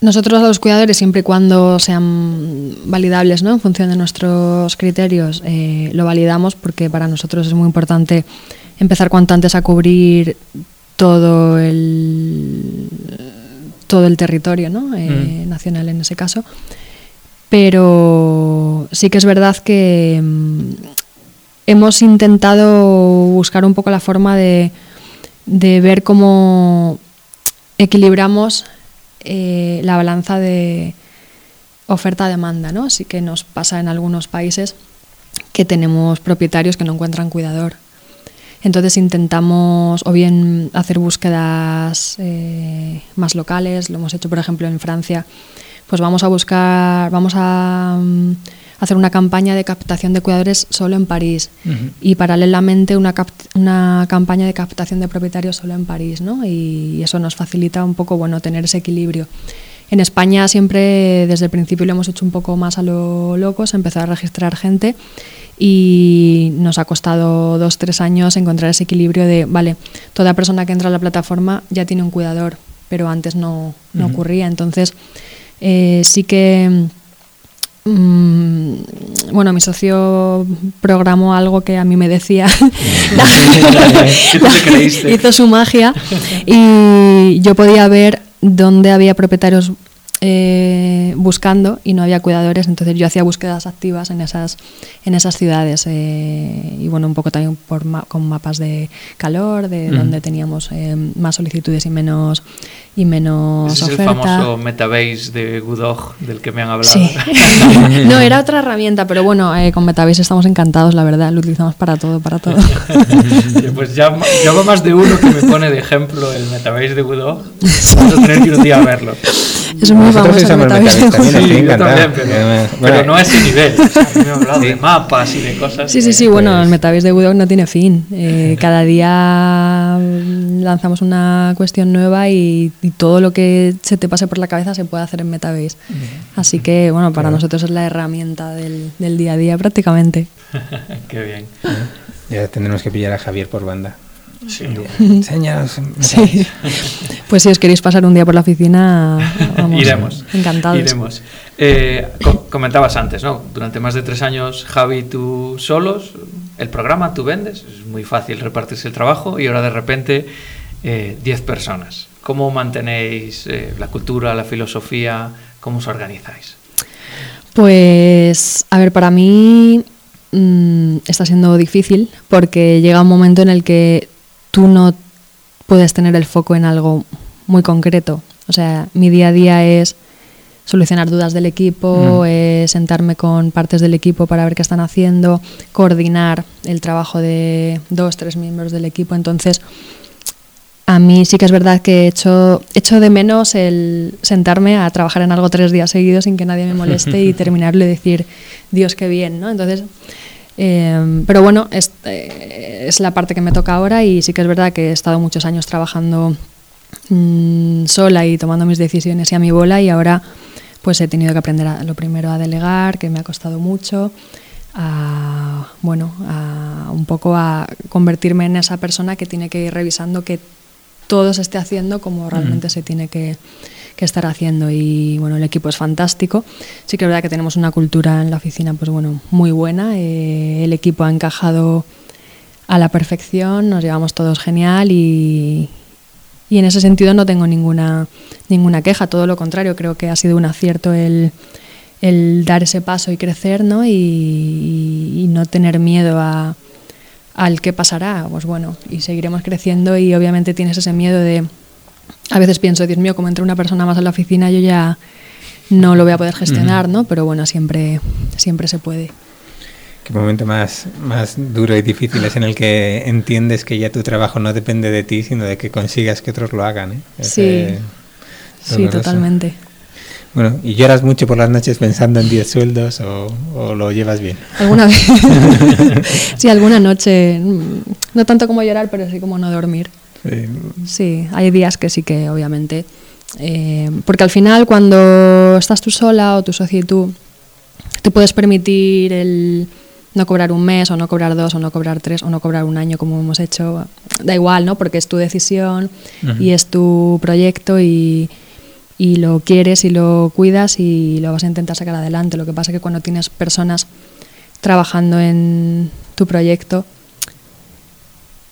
Nosotros a los cuidadores, siempre y cuando sean validables ¿no? en función de nuestros criterios, eh, lo validamos porque para nosotros es muy importante empezar cuanto antes a cubrir todo el todo el territorio ¿no? Eh, mm. nacional en ese caso pero sí que es verdad que mm, hemos intentado buscar un poco la forma de, de ver cómo equilibramos eh, la balanza de, oferta-demanda, ¿no? Sí que nos pasa en algunos países que tenemos propietarios que no encuentran cuidador. Entonces intentamos o bien hacer búsquedas eh, más locales, lo hemos hecho por ejemplo en Francia, pues vamos a buscar, vamos a mm, hacer una campaña de captación de cuidadores solo en París y paralelamente una, una campaña de captación de propietarios solo en París, ¿no? Y eso nos facilita un poco, bueno, tener ese equilibrio. En España siempre desde el principio lo hemos hecho un poco más a lo loco, se empezó a registrar gente y nos ha costado dos, tres años encontrar ese equilibrio de, vale, toda persona que entra a la plataforma ya tiene un cuidador, pero antes no, no ocurría. Entonces, eh, sí que, mm, bueno, mi socio programó algo que a mí me decía, hizo su magia y yo podía ver dónde había propietarios eh, buscando y no había cuidadores, entonces yo hacía búsquedas activas en esas, en esas ciudades eh, y bueno, un poco también por con mapas de calor, de donde teníamos eh, más solicitudes y menos y menos Ese oferta. Es el famoso Metabase de Goodog del que me han hablado. Sí. no, era otra herramienta, pero bueno, con Metabase estamos encantados, la verdad, lo utilizamos para todo, para todo. pues ya llevo más de uno que me pone de ejemplo el Metabase de Goodog. Vamos a tener que ir un día a verlo. Es muy Nosotros famoso el usamos Metabase. Metabase también, estoy Sí, yo también, pero, Además, pero bueno, no a ese nivel. O sea, a mí me han hablado de mapas y de cosas. Sí, sí, sí, que- bueno, el Metabase de Woodog no tiene fin. Eh, cada día mm, lanzamos una cuestión nueva y, y todo lo que se te pase por la cabeza se puede hacer en Metabase. Así que, bueno, para nosotros es la herramienta del, del día a día prácticamente. Qué bien. Ya tendremos que pillar a Javier por banda. Sí, Enséñanos. Sí. Pues si os queréis pasar un día por la oficina, vamos, Iremos. encantados. Iremos. Eh, co- comentabas antes, ¿no? Durante más de tres años, Javi tú solos, el programa tú vendes, es muy fácil repartirse el trabajo y ahora de repente eh, 10 personas. ¿Cómo mantenéis eh, la cultura, la filosofía? ¿Cómo os organizáis? Pues, a ver, para mí mm, está siendo difícil porque llega un momento en el que tú no puedes tener el foco en algo muy concreto. O sea, mi día a día es solucionar dudas del equipo, es sentarme con partes del equipo para ver qué están haciendo, coordinar el trabajo de dos, tres miembros del equipo. Entonces, a mí sí que es verdad que he hecho, echo de menos el sentarme a trabajar en algo tres días seguidos sin que nadie me moleste y terminarlo y decir, Dios, qué bien, ¿no? Entonces, eh, pero bueno, es, eh, es la parte que me toca ahora y sí que es verdad que he estado muchos años trabajando mm, sola y tomando mis decisiones y a mi bola y ahora pues he tenido que aprender a, lo primero a delegar, que me ha costado mucho, a, bueno, a un poco a convertirme en esa persona que tiene que ir revisando que todo se esté haciendo como realmente se tiene que, que estar haciendo y bueno el equipo es fantástico. Sí que es verdad que tenemos una cultura en la oficina pues bueno muy buena. Eh, el equipo ha encajado a la perfección nos llevamos todos genial y, y en ese sentido no tengo ninguna ninguna queja. Todo lo contrario creo que ha sido un acierto el, el dar ese paso y crecer ¿no? y, y no tener miedo a al qué pasará, pues bueno, y seguiremos creciendo y obviamente tienes ese miedo de, a veces pienso, Dios mío, como entre una persona más en la oficina yo ya no lo voy a poder gestionar, ¿no? Pero bueno, siempre, siempre se puede. Qué momento más, más duro y difícil es en el que entiendes que ya tu trabajo no depende de ti, sino de que consigas que otros lo hagan. ¿eh? Sí. eh, Sí, totalmente. Bueno, ¿y lloras mucho por las noches pensando en 10 sueldos o, o lo llevas bien? Alguna vez, sí, alguna noche, mm, no tanto como llorar, pero sí como no dormir. Eh, Sí, hay días que sí que obviamente, eh, porque al final cuando estás tú sola o tu socio y tú, te puedes permitir el no cobrar un mes o no cobrar dos o no cobrar tres o no cobrar un año como hemos hecho, da igual, ¿no? Porque es tu decisión y es tu proyecto y, y lo quieres y lo cuidas y lo vas a intentar sacar adelante. Lo que pasa es que cuando tienes personas trabajando en tu proyecto,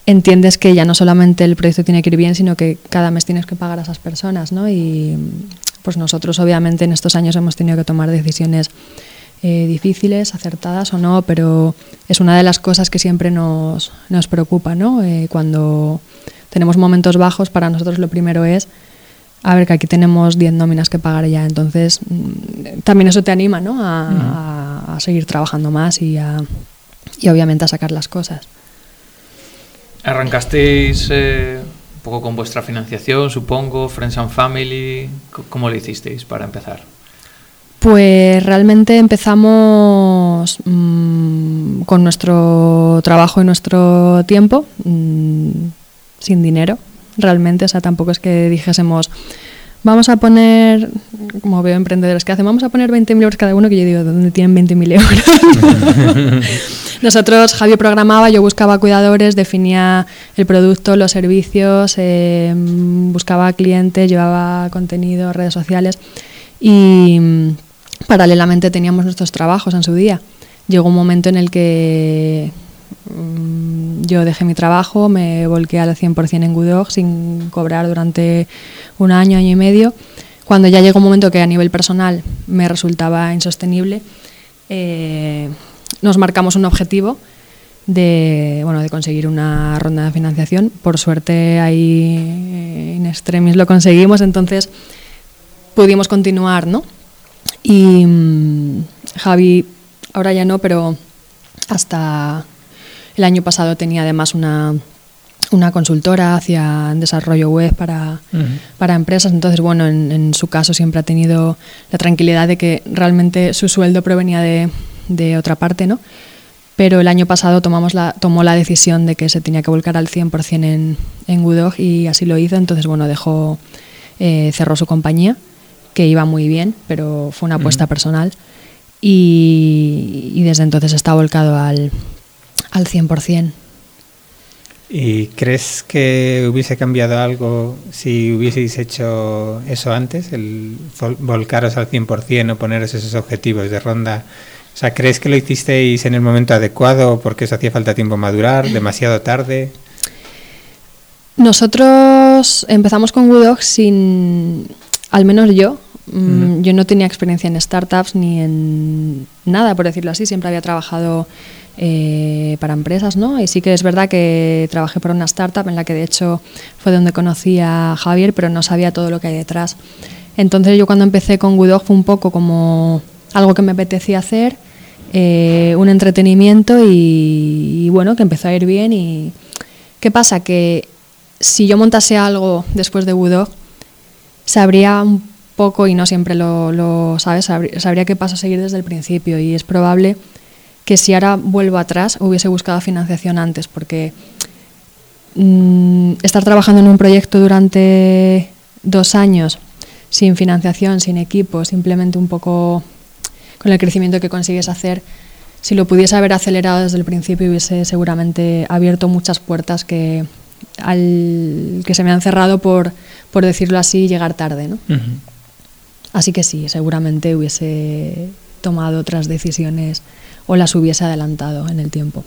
entiendes que ya no solamente el proyecto tiene que ir bien, sino que cada mes tienes que pagar a esas personas, ¿no? Y pues nosotros obviamente en estos años hemos tenido que tomar decisiones eh, difíciles, acertadas o no, pero es una de las cosas que siempre nos, nos preocupa, ¿no? Eh, cuando tenemos momentos bajos, para nosotros lo primero es a ver, que aquí tenemos 10 nóminas que pagar ya, entonces mm, también eso te anima, ¿no? A, a seguir trabajando más y, a, y obviamente a sacar las cosas. Arrancasteis eh, un poco con vuestra financiación, supongo, Friends and Family. ¿Cómo lo hicisteis para empezar? Pues realmente empezamos mmm, con nuestro trabajo y nuestro tiempo, mmm, sin dinero, realmente. O sea, tampoco es que dijésemos, vamos a poner, como veo emprendedores que hacen, vamos a poner 20.000 euros cada uno, que yo digo, ¿dónde tienen 20.000 euros? Nosotros, Javier programaba, yo buscaba cuidadores, definía el producto, los servicios, eh, buscaba clientes, llevaba contenido, redes sociales y mm, paralelamente teníamos nuestros trabajos en su día. Llegó un momento en el que mmm, yo dejé mi trabajo, me volqué al 100% en Gudog sin cobrar durante un año, año y medio. Cuando ya llegó un momento que a nivel personal me resultaba insostenible, eh, nos marcamos un objetivo de, bueno, de conseguir una ronda de financiación. Por suerte ahí en extremis lo conseguimos, entonces pudimos continuar, ¿no? Y mmm, Javi, ahora ya no, pero hasta el año pasado tenía además una, una consultora hacia desarrollo web para, uh -huh. para empresas. Entonces, bueno, en, en, su caso siempre ha tenido la tranquilidad de que realmente su sueldo provenía de, de otra parte, ¿no? Pero el año pasado tomamos la, tomó la decisión de que se tenía que volcar al 100% en, en Gudog y así lo hizo. Entonces, bueno, dejó, eh, cerró su compañía, que iba muy bien, pero fue una apuesta uh -huh. personal. Y, y, desde entonces está volcado al, al 100%. ¿Y crees que hubiese cambiado algo si hubieseis hecho eso antes, el volcaros al 100% o poneros esos objetivos de ronda? O sea, ¿crees que lo hicisteis en el momento adecuado porque os hacía falta tiempo madurar, demasiado tarde? Nosotros empezamos con Woodog sin, al menos yo, mm. yo no tenía experiencia en startups ni en nada, por decirlo así, siempre había trabajado eh, para empresas, ¿no? Y sí que es verdad que trabajé para una startup en la que de hecho fue donde conocí a Javier, pero no sabía todo lo que hay detrás. Entonces yo cuando empecé con Woodog fue un poco como algo que me apetecía hacer, eh, un entretenimiento y, bueno, que empezó a ir bien. Y ¿Qué pasa? Que si yo montase algo después de Woodog, sabría un poco, y no siempre lo, sabes, sabría, qué paso seguir desde el principio y es probable que si ahora vuelvo atrás hubiese buscado financiación antes, porque mmm, estar trabajando en un proyecto durante dos años sin financiación, sin equipo, simplemente un poco con el crecimiento que consigues hacer, si lo pudiese haber acelerado desde el principio hubiese seguramente abierto muchas puertas que, al, que se me han cerrado por, por decirlo así, llegar tarde. ¿no? Uh -huh. Así que sí, seguramente hubiese tomado otras decisiones o las hubiese adelantado en el tiempo.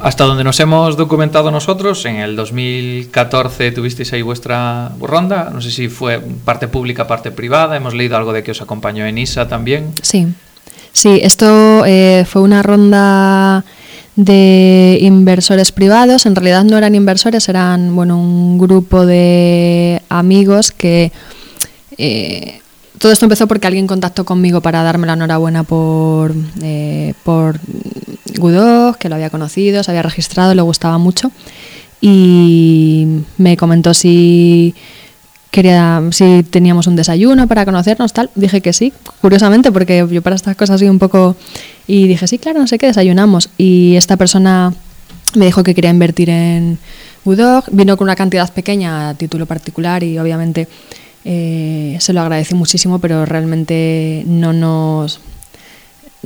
Hasta donde nos hemos documentado nosotros, en el 2014 tuvisteis ahí vuestra ronda, no sé si fue parte pública, parte privada, hemos leído algo de que os acompañó en ISA también. Sí, sí, esto eh, fue una ronda de inversores privados, en realidad no eran inversores, eran bueno, un grupo de amigos que... Eh, todo esto empezó porque alguien contactó conmigo para darme la enhorabuena por, eh, por Gudog, que lo había conocido, se había registrado, le gustaba mucho. Y me comentó si quería si teníamos un desayuno para conocernos, tal. Dije que sí, curiosamente, porque yo para estas cosas soy un poco. Y dije, sí, claro, no sé qué, desayunamos. Y esta persona me dijo que quería invertir en Gudog, vino con una cantidad pequeña a título particular y obviamente eh, se lo agradecí muchísimo, pero realmente no nos,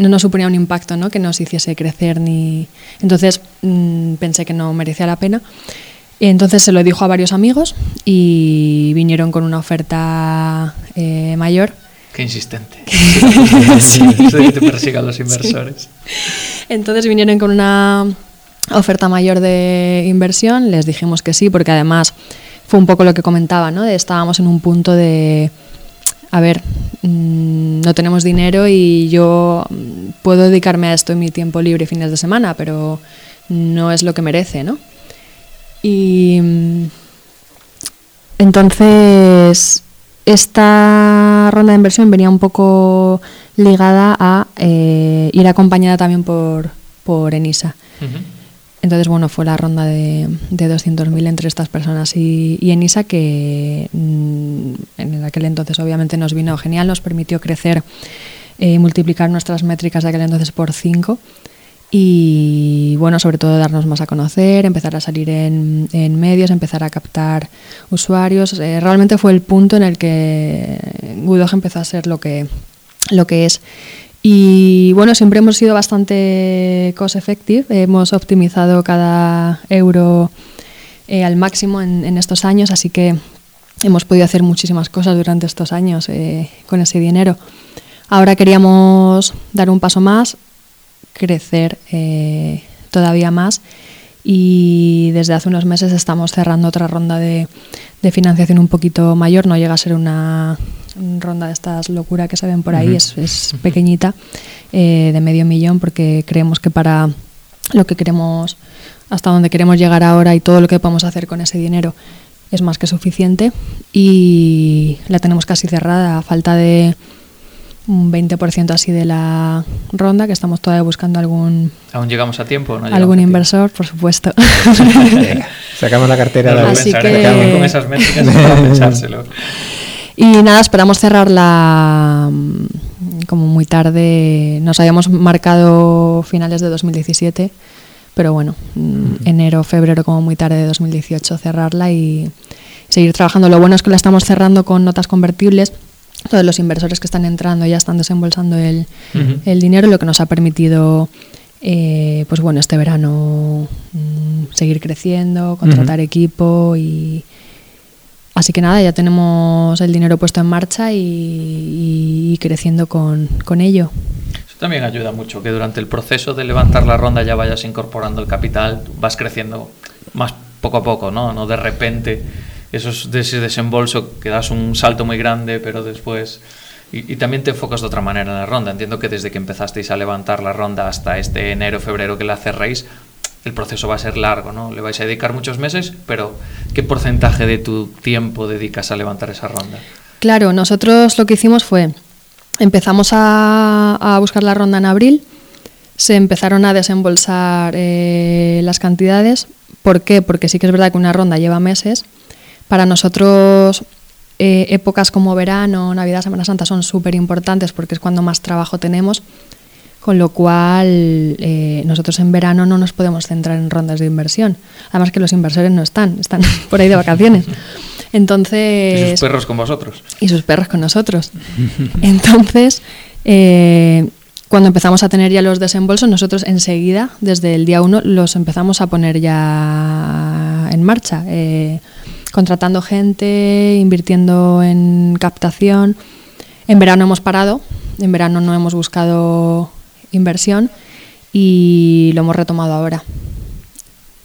no nos suponía un impacto ¿no? que nos hiciese crecer ni... Entonces mmm, pensé que no merecía la pena. Y entonces se lo dijo a varios amigos y vinieron con una oferta eh, mayor. Qué insistente. sí. que te persigan los inversores. Sí. Entonces vinieron con una oferta mayor de inversión, les dijimos que sí, porque además fue un poco lo que comentaba, ¿no? Estábamos en un punto de, a ver, mmm, no tenemos dinero y yo puedo dedicarme a esto en mi tiempo libre fines de semana, pero no es lo que merece, ¿no? Y entonces esta ronda de inversión venía un poco ligada a eh, ir acompañada también por, por Enisa. Entonces, bueno, fue la ronda de, de 200.000 entre estas personas y, Enisa, que mm, en aquel entonces obviamente nos vino genial, nos permitió crecer y multiplicar nuestras métricas de aquel entonces por 5 y bueno, sobre todo darnos más a conocer, empezar a salir en, medios, empezar a captar usuarios. Eh, realmente fue el punto en el que Gudog empezó a ser lo que, lo que es. Y bueno, siempre hemos sido bastante cost effective, hemos optimizado cada euro eh, al máximo en, estos años, así que hemos podido hacer muchísimas cosas durante estos años eh, con ese dinero. Ahora queríamos dar un paso más, crecer eh, todavía más y desde hace unos meses estamos cerrando otra ronda de, financiación un poquito mayor, no llega a ser una ronda de estas locura que se ven por ahí, es, pequeñita, eh, de medio millón, porque creemos que para lo que queremos, hasta donde queremos llegar ahora y todo lo que podemos hacer con ese dinero es más que suficiente y la tenemos casi cerrada a falta de un 20% así de la ronda, que estamos todavía buscando algún... Aún llegamos a tiempo, ¿no? Algún inversor, por supuesto. Sacamos la cartera. No, así que... con esas métricas para pensárselo. Y nada, esperamos cerrarla mm, como muy tarde. Nos habíamos marcado finales de 2017, pero bueno, mm, enero, febrero como muy tarde de 2018 cerrarla y seguir trabajando. Lo bueno es que la estamos cerrando con notas convertibles todos los inversores que están entrando ya están desembolsando el, el dinero, lo que nos ha permitido eh, pues bueno, este verano mm, seguir creciendo, contratar equipo y así que nada, ya tenemos el dinero puesto en marcha y, creciendo con, con, ello. Eso también ayuda mucho, que durante el proceso de levantar la ronda ya vayas incorporando el capital, vas creciendo más poco a poco, ¿no? No de repente esos, de ese desembolso que das un salto muy grande, pero después... Y, también te enfocas de otra manera en la ronda. Entiendo que desde que empezasteis a levantar la ronda hasta este enero, febrero que la cerréis, el proceso va a ser largo, ¿no? Le vais a dedicar muchos meses, pero ¿qué porcentaje de tu tiempo dedicas a levantar esa ronda? Claro, nosotros lo que hicimos fue, empezamos a, buscar la ronda en abril, se empezaron a desembolsar eh, las cantidades. ¿Por qué? Porque sí que es verdad que una ronda lleva meses para nosotros eh, épocas como verano, Navidad, Semana Santa son súper importantes porque es cuando más trabajo tenemos, con lo cual eh, nosotros en verano no nos podemos centrar en rondas de inversión. Además que los inversores no están, están por ahí de vacaciones. Entonces, y sus perros con vosotros. Y sus perros con nosotros. Entonces, eh, cuando empezamos a tener ya los desembolsos, nosotros enseguida, desde el día uno, los empezamos a poner ya en marcha contratando gente, invirtiendo en captación. En verano hemos parado, en verano no hemos buscado inversión y lo hemos retomado ahora.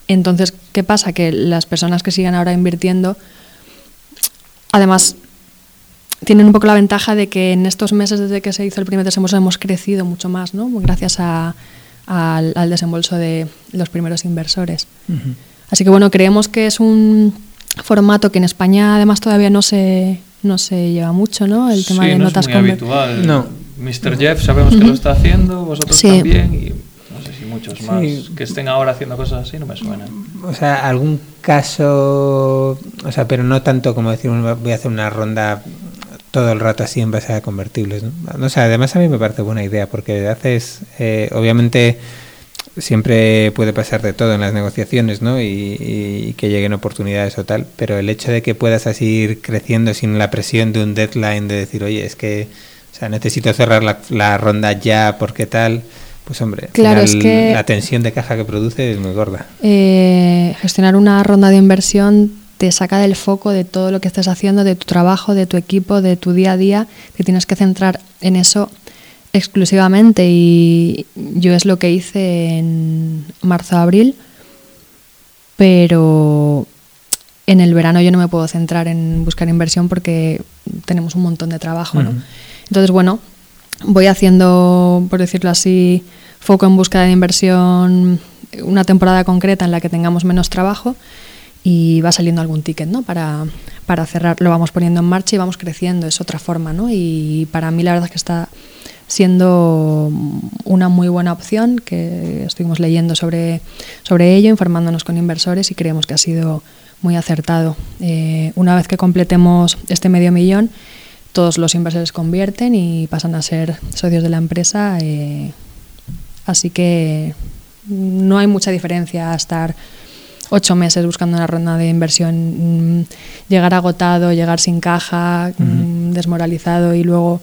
Entonces, ¿qué pasa? Que las personas que siguen ahora invirtiendo, además, tienen un poco la ventaja de que en estos meses desde que se hizo el primer desembolso hemos crecido mucho más, ¿no? Gracias al, desembolso de los primeros inversores. Así que bueno, creemos que es un formato que en España además todavía no se, no se lleva mucho, ¿no? El tema de notas es muy habitual. No. Mr. Jeff sabemos que lo está haciendo, vosotros también y no muchos más que estén ahora haciendo cosas así no me suenan. O sea, algún caso, o sea, pero no tanto como decir voy a hacer una ronda todo el rato así en base a convertibles, ¿no? O sea, además a mí me parece buena idea porque haces, eh, obviamente siempre puede pasar de todo en las negociaciones, ¿no? Y, que lleguen oportunidades o tal, pero el hecho de que puedas así ir creciendo sin la presión de un deadline de decir, oye, es que, o sea, necesito cerrar la, ronda ya porque tal, pues hombre, claro, es que la tensión de caja que produce es muy gorda. Eh, gestionar una ronda de inversión te saca del foco de todo lo que estés haciendo, de tu trabajo, de tu equipo, de tu día a día, te tienes que centrar en eso exclusivamente y yo es lo que hice en marzo-abril, pero en el verano yo no me puedo centrar en buscar inversión porque tenemos un montón de trabajo. Entonces, bueno, voy haciendo, por decirlo así, foco en búsqueda de inversión una temporada concreta en la que tengamos menos trabajo y va saliendo algún ticket, ¿no? Para, para cerrar, lo vamos poniendo en marcha y vamos creciendo, es otra forma, ¿no? Y para mí la verdad es que está siendo una muy buena opción, que estuvimos leyendo sobre, sobre ello, informándonos con inversores y creemos que ha sido muy acertado. Eh, una vez que completemos este medio millón, todos los inversores convierten y pasan a ser socios de la empresa, eh, así que no hay mucha diferencia a estar ocho meses buscando una ronda de inversión, mm, llegar agotado, llegar sin caja, mm, desmoralizado y luego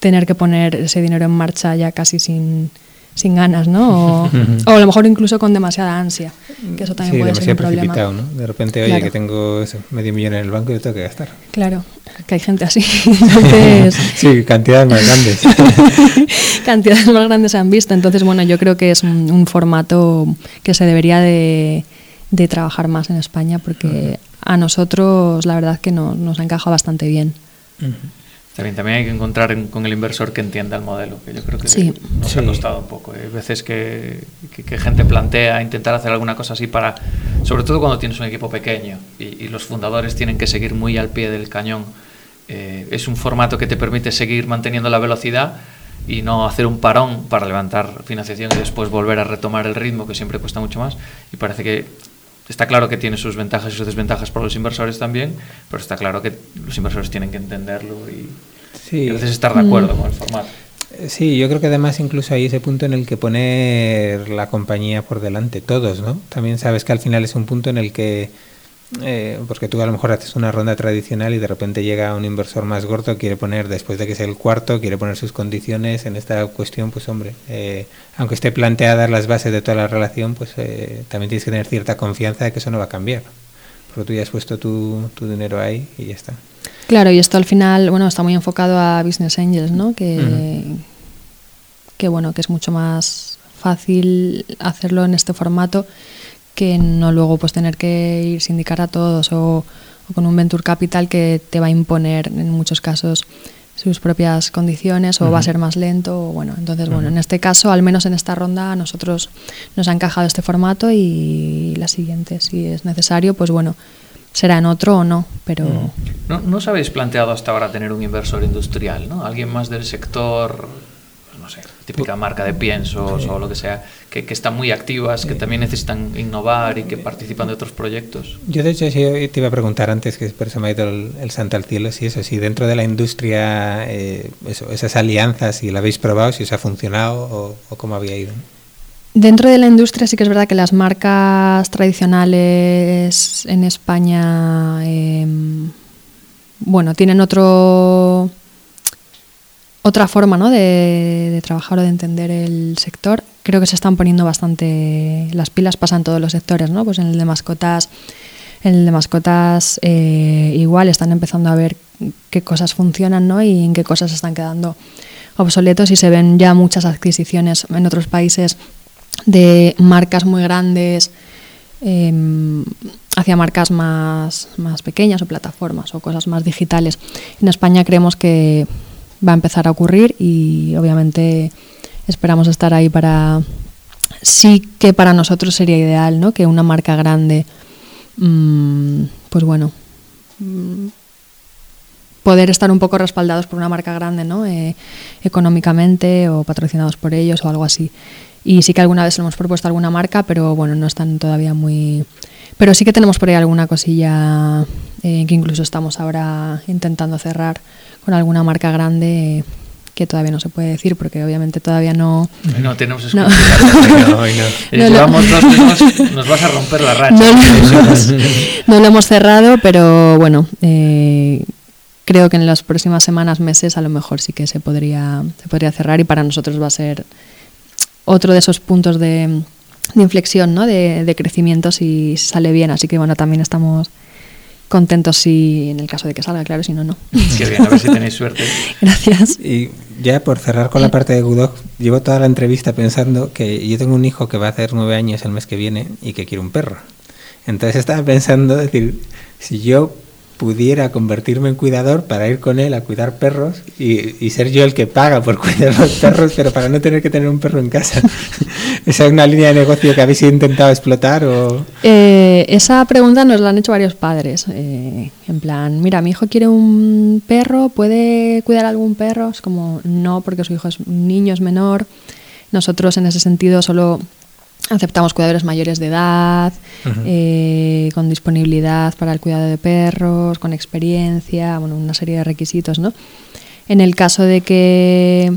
tener que poner ese dinero en marcha ya casi sin, sin ganas, ¿no? O, o, a lo mejor incluso con demasiada ansia, que eso también sí, puede ser un problema. ¿no? De repente, oye, Claro. que tengo eso, medio millón en el banco y tengo que gastar. Claro, que hay gente así. Entonces, Sí, cantidades más grandes. cantidades más grandes se han visto. Entonces, bueno, yo creo que es un, un formato que se debería de, de trabajar más en España porque a nosotros la verdad que no, nos ha encajado bastante bien. También, también hay que encontrar en- con el inversor que entienda el modelo, que yo creo que Sí. nos Sí. ha costado un poco. Hay veces que, que- que gente plantea intentar hacer alguna cosa así para, sobre todo cuando tienes un equipo pequeño y, y los fundadores tienen que seguir muy al pie del cañón. Eh, es un formato que te permite seguir manteniendo la velocidad y no hacer un parón para levantar financiación y después volver a retomar el ritmo, que siempre cuesta mucho más. Y parece que está claro que tiene sus ventajas y sus desventajas para los inversores también, pero está claro que los inversores tienen que entenderlo y, Sí. y a veces estar de acuerdo con el formato. Eh, Sí, yo creo que además incluso hay ese punto en el que poner la compañía por delante, todos, ¿no? También sabes que al final es un punto en el que, eh, porque tú a lo mejor haces una ronda tradicional y de repente llega un inversor más gordo, quiere poner, después de que sea el cuarto, quiere poner sus condiciones en esta cuestión, pues hombre, eh, aunque esté planteadas las bases de toda la relación, pues eh, también tienes que tener cierta confianza de que eso no va a cambiar. Porque tú ya has puesto tu, tu dinero ahí y ya está. Claro, y esto al final, bueno, está muy enfocado a Business Angels, ¿no? Que, que bueno, que es mucho más fácil hacerlo en este formato que no luego pues tener que ir sindicar a todos o, o con un venture capital que te va a imponer en muchos casos sus propias condiciones o va a ser más lento o bueno. Entonces bueno en este caso al menos en esta ronda a nosotros nos ha encajado este formato y la siguiente si es necesario pues bueno será en otro o no pero ¿No, ¿No os habéis planteado hasta ahora tener un inversor industrial, ¿no? Alguien más del sector, típica marca de piensos o lo que sea, que, que están muy activas, que también necesitan innovar y que participan de otros proyectos? Yo de hecho sí, te iba a preguntar antes, que por eso me ha ido el, el santo al cielo, si eso, si dentro de la industria, eh, eso, esas alianzas, si la habéis probado, si os ha funcionado o, o cómo había ido. Dentro de la industria sí que es verdad que las marcas tradicionales en España, eh, bueno, tienen otro otra forma ¿no? de, trabajar o de entender el sector. Creo que se están poniendo bastante las pilas, pasan todos los sectores, ¿no? Pues en el de mascotas, en el de mascotas eh, igual están empezando a ver qué cosas funcionan, ¿no? Y en qué cosas están quedando obsoletos y se ven ya muchas adquisiciones en otros países de marcas muy grandes eh, hacia marcas más, más pequeñas o plataformas o cosas más digitales. En España creemos que va a empezar a ocurrir y obviamente esperamos estar ahí para... Sí que para nosotros sería ideal, ¿no? Que una marca grande, mmm, pues bueno, mmm, poder estar un poco respaldados por una marca grande, ¿no? Eh, económicamente o patrocinados por ellos o algo así. Y sí que alguna vez le hemos propuesto alguna marca, pero bueno, no están todavía muy... Pero sí que tenemos por ahí alguna cosilla eh, que incluso estamos ahora intentando cerrar con alguna marca grande que todavía no se puede decir porque obviamente todavía no... No tenemos No. exclusividad. No, nos vas a romper la racha. No, lo- no lo hemos cerrado, pero bueno, eh, creo que en las próximas semanas, meses, a lo mejor sí que se podría, se podría cerrar y para nosotros va a ser otro de esos puntos de, de inflexión, ¿no? de, de crecimiento si sale bien. Así que bueno, también estamos contentos si en el caso de que salga, claro, si no, no. Qué bien, a ver si tenéis suerte. Gracias. Y ya por cerrar con la parte de Gudog, llevo toda la entrevista pensando que yo tengo un hijo que va a hacer nueve años el mes que viene y que quiere un perro. Entonces estaba pensando, decir, si yo pudiera convertirme en cuidador para ir con él a cuidar perros y, ser yo el que paga por cuidar los perros, pero para no tener que tener un perro en casa. ¿Esa es una línea de negocio que habéis intentado explotar? O... Eh, esa pregunta nos la han hecho varios padres. Eh, en plan, mira, mi hijo quiere un perro, ¿puede cuidar algún perro? Es como, no, porque su hijo es un niño, es menor. Nosotros en ese sentido solo Aceptamos cuidadores mayores de edad, eh, con disponibilidad para el cuidado de perros, con experiencia, bueno, una serie de requisitos, ¿no? En el caso de que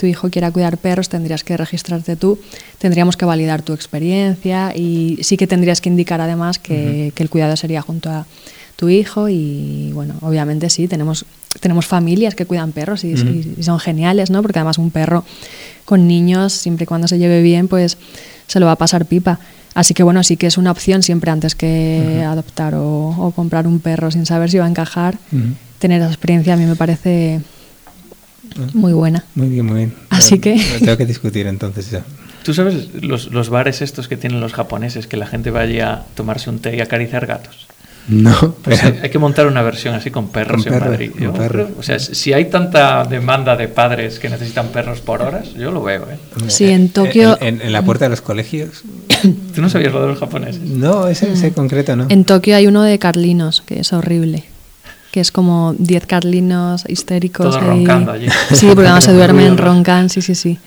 tu hijo quiera cuidar perros, tendrías que registrarte tú, tendríamos que validar tu experiencia y sí que tendrías que indicar además que, el cuidado sería junto a tu hijo y bueno, obviamente sí, tenemos, tenemos familias que cuidan perros y, y son geniales, ¿no? Porque además un perro con niños, siempre y cuando se lleve bien, pues se lo va a pasar pipa. Así que bueno, sí que es una opción siempre antes que adoptar o, comprar un perro sin saber si va a encajar. Tener esa experiencia a mí me parece muy buena. Muy bien, muy bien. Así que... Tengo que discutir entonces ya. ¿Tú sabes los, los, bares estos que tienen los japoneses, que la gente vaya a tomarse un té y acariciar gatos? No, pues hay que montar una versión así con perros en Madrid. o sea, si hay tanta demanda de padres que necesitan perros por horas, yo lo veo. ¿eh? Sí, en Tokio. En, la puerta de los colegios. ¿Tú no sabías lo de los japoneses? No, ese, ese mm. concreto no. En Tokio hay uno de Carlinos, que es horrible que es como 10 carlinos histéricos. Todos roncando allí. Sí, porque además se duermen, roncan, sí, sí, sí.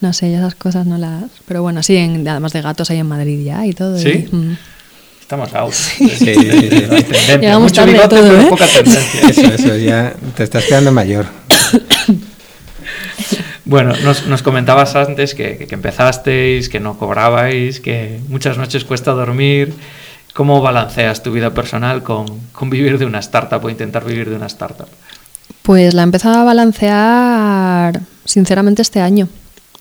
No sé, esas cosas no las... Pero bueno, sí, además de gatos hay en Madrid ya y todo. ¿Sí? Mm. Estamos out. Sí, sí, sí, Llegamos Mucho tarde bigote, todo, pero ¿eh? poca tendencia. Eso, eso, ya te estás quedando mayor. Bueno, nos, nos comentabas antes que, que, empezasteis, que no cobrabais, que muchas noches cuesta dormir. ¿Cómo balanceas tu vida personal con, con vivir de una startup o intentar vivir de una startup? Pues la he empezado a balancear sinceramente este año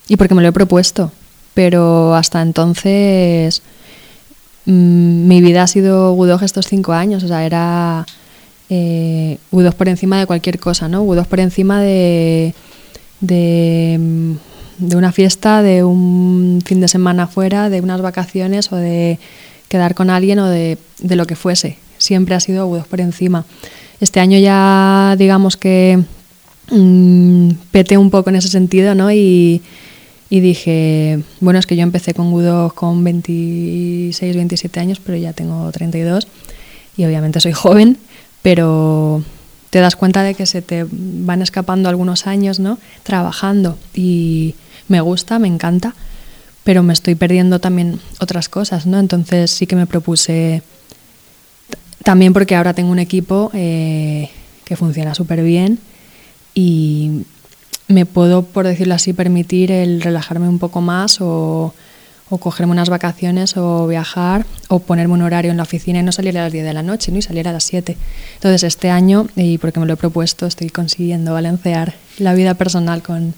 y porque me lo he propuesto, pero hasta entonces Mm, mi vida ha sido Udog estos cinco años, o sea, era eh, U2 por encima de cualquier cosa, ¿no? U2 por encima de, de, mm, de, una fiesta, de un fin de semana fuera, de unas vacaciones o de quedar con alguien o de, de lo que fuese. Siempre ha sido U2 por encima. Este año ya digamos que mmm, pete un poco en ese sentido, ¿no? Y dije, bueno, es que yo empecé con Gudo con 26, 27 años, pero ya tengo 32 y obviamente soy joven, pero te das cuenta de que se te van escapando algunos años, ¿no? Trabajando y me gusta, me encanta, pero me estoy perdiendo también otras cosas, ¿no? Entonces sí que me propuse, también porque ahora tengo un equipo eh, que funciona súper bien y me puedo, por decirlo así, permitir el relajarme un poco más o, o, cogerme unas vacaciones o viajar o ponerme un horario en la oficina y no salir a las 10 de la noche ¿no? y salir a las 7. Entonces este año, y porque me lo he propuesto, estoy consiguiendo balancear la vida personal con,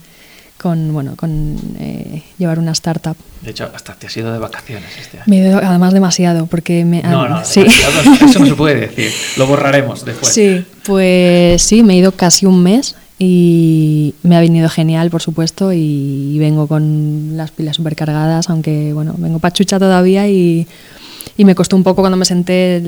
con, bueno, con eh, llevar una startup. De hecho, hasta te has ido de vacaciones este año. Me he ido además demasiado, porque me... No, no, sí. eso no se puede decir. Lo borraremos después. Sí, pues sí, me he ido casi un mes y me ha venido genial, por supuesto, y vengo con las pilas súper cargadas, aunque bueno, vengo pachucha todavía y, y, me costó un poco cuando me senté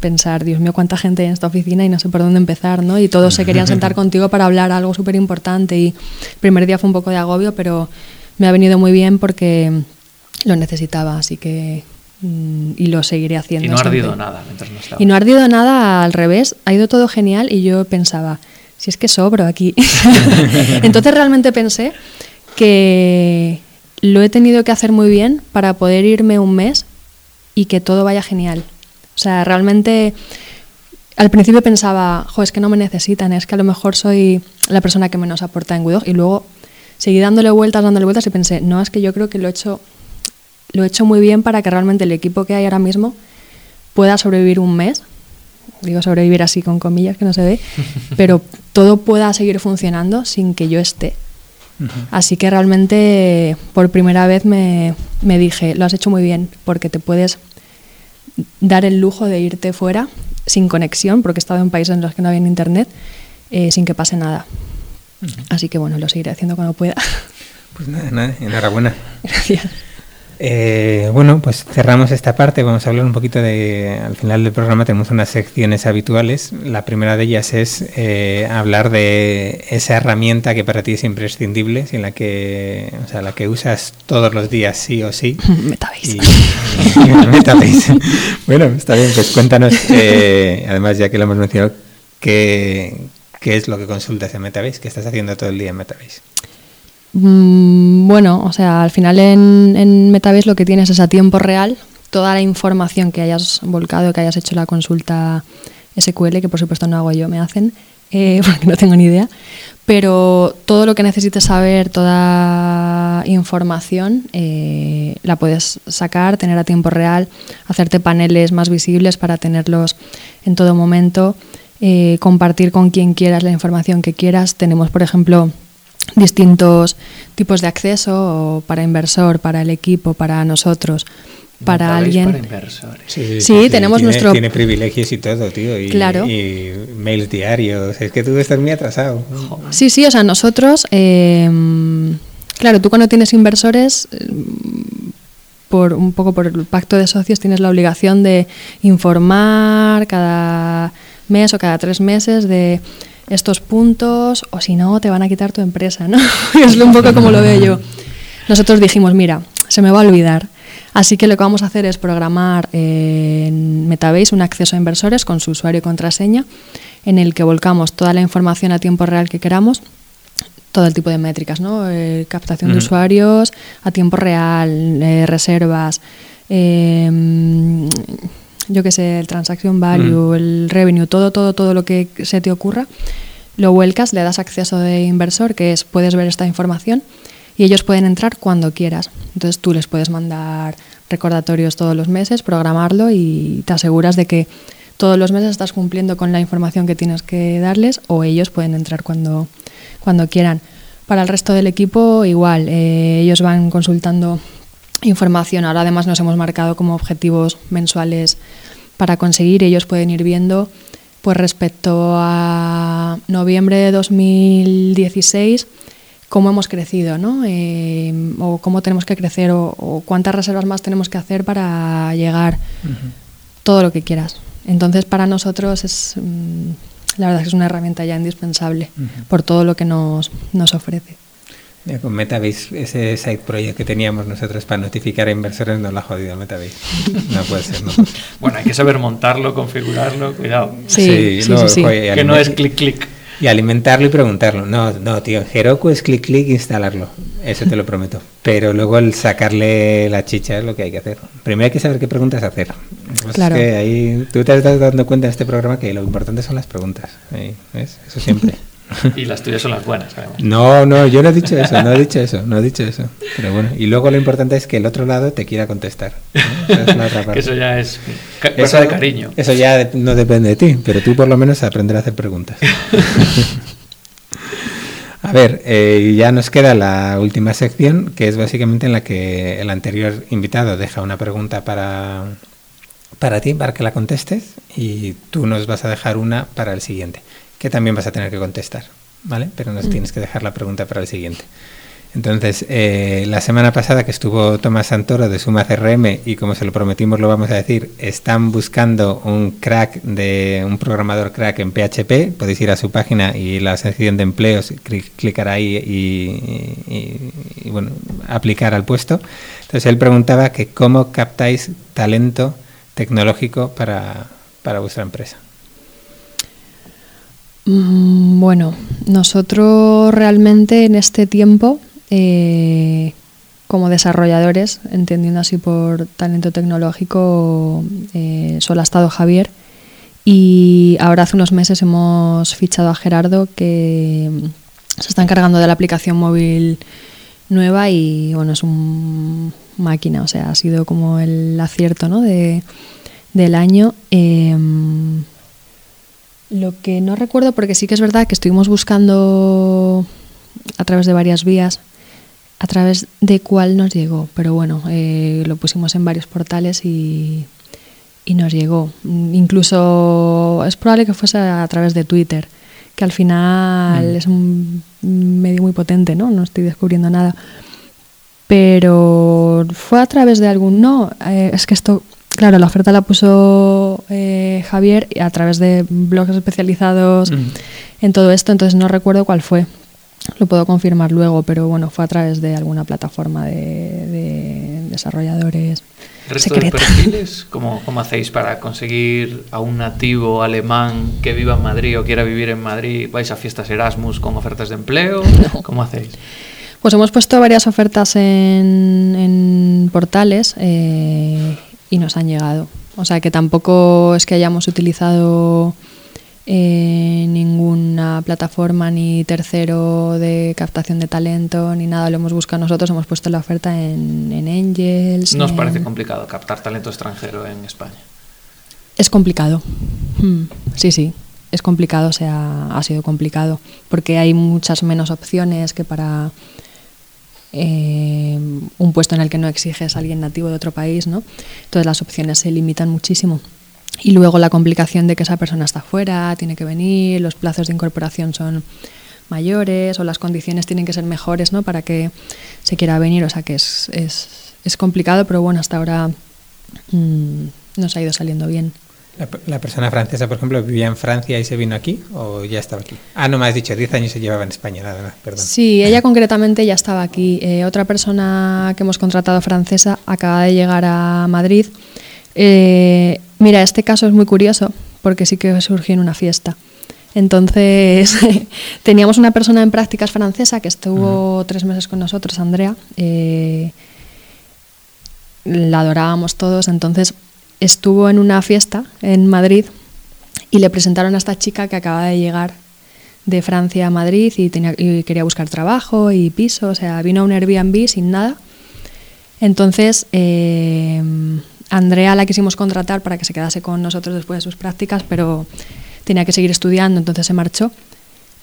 pensar, Dios mío, cuánta gente hay en esta oficina y no sé por dónde empezar, ¿no? Y todos se querían sentar contigo para hablar algo súper importante y el primer día fue un poco de agobio, pero me ha venido muy bien porque lo necesitaba, así que mm, y lo seguiré haciendo. Y no ha ardido nada mientras no estaba. Y no ha ardido nada, al revés, ha ido todo genial y yo pensaba, si es que sobro aquí. Entonces realmente pensé que lo he tenido que hacer muy bien para poder irme un mes y que todo vaya genial. O sea, realmente al principio pensaba, jo, es que no me necesitan, es que a lo mejor soy la persona que menos aporta en Guido. Y luego seguí dándole vueltas, dándole vueltas y pensé, no, es que yo creo que lo he hecho, lo he hecho muy bien para que realmente el equipo que hay ahora mismo pueda sobrevivir un mes digo sobrevivir así con comillas que no se ve, pero todo pueda seguir funcionando sin que yo esté. Así que realmente por primera vez me, me, dije, lo has hecho muy bien, porque te puedes dar el lujo de irte fuera sin conexión, porque he estado en países en los que no había internet, eh, sin que pase nada. Así que bueno, lo seguiré haciendo cuando pueda. Pues nada, nada, enhorabuena. Gracias. Eh, bueno, pues cerramos esta parte. Vamos a hablar un poquito de. Al final del programa tenemos unas secciones habituales. La primera de ellas es eh, hablar de esa herramienta que para ti es imprescindible, sin la que, o sea, la que usas todos los días sí o sí. Metabase. Metabase. bueno, está bien. Pues cuéntanos. Eh, además, ya que lo hemos mencionado, qué, qué es lo que consultas en Metabase, qué estás haciendo todo el día en Metabase. Mm, bueno, o sea, al final en, en, lo que tienes es a tiempo real toda la información que hayas volcado, que hayas hecho la consulta SQL, que por supuesto no hago yo, me hacen, eh, porque no tengo ni idea, pero todo lo que necesites saber, toda información, eh, la puedes sacar, tener a tiempo real, hacerte paneles más visibles para tenerlos en todo momento, eh, compartir con quien quieras la información que quieras. Tenemos, por ejemplo, distintos tipos de acceso para inversor, para el equipo, para nosotros, para alguien. Para inversores. Sí, sí, tenemos tiene, nuestro. Tiene privilegios y todo, tío. Y, claro. Y mails diarios. Es que tú estás muy atrasado. Sí, sí, o sea, nosotros. Eh, claro, tú cuando tienes inversores. Por, un poco por el pacto de socios tienes la obligación de informar cada mes o cada tres meses de estos puntos o si no te van a quitar tu empresa, ¿no? es un poco como lo veo yo. Nosotros dijimos, mira, se me va a olvidar. Así que lo que vamos a hacer es programar en Metabase un acceso a inversores con su usuario y contraseña en el que volcamos toda la información a tiempo real que queramos, todo el tipo de métricas, ¿no? Eh, captación uh -huh. de usuarios a tiempo real, eh, reservas, eh, yo qué sé, el transaction value, mm. el revenue, todo, todo, todo lo que se te ocurra, lo vuelcas, le das acceso de inversor, que es puedes ver esta información y ellos pueden entrar cuando quieras. Entonces tú les puedes mandar recordatorios todos los meses, programarlo y te aseguras de que todos los meses estás cumpliendo con la información que tienes que darles o ellos pueden entrar cuando, cuando quieran. Para el resto del equipo igual, eh, ellos van consultando información. Ahora además nos hemos marcado como objetivos mensuales para conseguir. Ellos pueden ir viendo, pues respecto a noviembre de 2016, cómo hemos crecido, ¿no? Eh, o cómo tenemos que crecer, o, o, cuántas reservas más tenemos que hacer para llegar. Uh -huh. Todo lo que quieras. Entonces, para nosotros es. Mmm, la verdad es que es una herramienta ya indispensable uh -huh. por todo lo que nos, nos ofrece. Ya con Metabase, ese side project que teníamos nosotros para notificar a inversores no lo ha jodido Metabase. No puede ser, no puede ser. Bueno, hay que saber montarlo, configurarlo, cuidado. Sí, sí, sí, no, sí, joder, Que no es clic clic. Y alimentarlo y preguntarlo. No, no, tío, en Heroku es clic clic instalarlo. Eso te lo prometo. Pero luego el sacarle la chicha es lo que hay que hacer. Primero hay que saber qué preguntas hacer. Pues claro. Es que ahí tú te estás dando cuenta en este programa que lo importante son las preguntas. Ahí, ¿ves? Eso siempre. Y las tuyas son las buenas, además. No, no, yo no he dicho eso, no he dicho eso, no he dicho eso. Pero bueno, y luego lo importante es que el otro lado te quiera contestar. ¿no? Esa es la otra parte. Que eso ya es cosa Eso- de cariño. Eso ya no depende de ti, pero tú por lo menos aprender a hacer preguntas. A ver, eh, ya nos queda la última sección, que es básicamente en la que el anterior invitado deja una pregunta para, para ti, para que la contestes, y tú nos vas a dejar una para el siguiente, que también vas a tener que contestar, ¿vale? Pero nos Mm. tienes que dejar la pregunta para el siguiente. Entonces, eh, la semana pasada que estuvo Tomás Santoro de Suma CRM y como se lo prometimos lo vamos a decir, están buscando un crack de un programador crack en PHP, podéis ir a su página y la sección de empleos, cli- clicar ahí y, y- y, bueno, aplicar al puesto. Entonces él preguntaba que cómo captáis talento tecnológico para, para vuestra empresa. Mm, Bueno, nosotros realmente en este tiempo, eh, como desarrolladores, entendiendo así por talento tecnológico, eh, solo ha estado Javier. Y ahora hace unos meses hemos fichado a Gerardo que mm, se está encargando de la aplicación móvil nueva y bueno, es un máquina, o sea, ha sido como el acierto ¿no? de, del año. Em, lo que no recuerdo, porque sí que es verdad que estuvimos buscando a través de varias vías, a través de cuál nos llegó, pero bueno, eh, lo pusimos en varios portales y, y nos llegó. Mm, Incluso es probable que fuese a través de Twitter, que al final Mm. es un medio muy potente, ¿no? No estoy descubriendo nada. pero fue a través de algún... No, eh, es que esto, claro, la oferta la puso eh, Javier a través de blogs especializados en todo esto, entonces no recuerdo cuál fue. Lo puedo confirmar luego, pero bueno, fue a través de alguna plataforma de, de desarrolladores. ¿El resto de perfiles, ¿cómo, ¿cómo, hacéis para conseguir a un nativo alemán que viva en Madrid o quiera vivir en Madrid? ¿Vais a fiestas Erasmus con ofertas de empleo? ¿Cómo hacéis? Pues hemos puesto varias ofertas en, en portales eh, y nos han llegado. O sea que tampoco es que hayamos utilizado eh, ninguna plataforma ni tercero de captación de talento ni nada, lo hemos buscado nosotros, hemos puesto la oferta en, en Angels. ¿No os en... parece complicado captar talento extranjero en España? Es complicado, hmm, sí, sí, es complicado, o sea, ha sido complicado, porque hay muchas menos opciones que para eh, un puesto en el que no exiges a alguien nativo de otro país, ¿no? Entonces las opciones se limitan muchísimo. Y luego la complicación de que esa persona está fuera, tiene que venir, los plazos de incorporación son mayores o las condiciones tienen que ser mejores ¿no? para que se quiera venir. O sea que es, es, es complicado, pero bueno, hasta ahora mmm, nos ha ido saliendo bien. La, la, persona francesa, por ejemplo, vivía en Francia y se vino aquí o ya estaba aquí? Ah, no me has dicho, 10 años se llevaba en España, nada, nada, perdón. Sí, ella concretamente ya estaba aquí. Eh, otra persona que hemos contratado francesa acaba de llegar a Madrid. Eh, mira, este caso es muy curioso porque sí que surgió en una fiesta. Entonces, teníamos una persona en prácticas francesa que estuvo uh -huh. tres meses con nosotros, Andrea. Eh, la adorábamos todos, entonces estuvo en una fiesta en Madrid y le presentaron a esta chica que acaba de llegar de Francia a Madrid y, quería buscar trabajo y piso, o sea, vino a un Airbnb sin nada. Entonces, eh, Andrea la quisimos contratar para que se quedase con nosotros después de sus prácticas, pero tenía que seguir estudiando, entonces se marchó.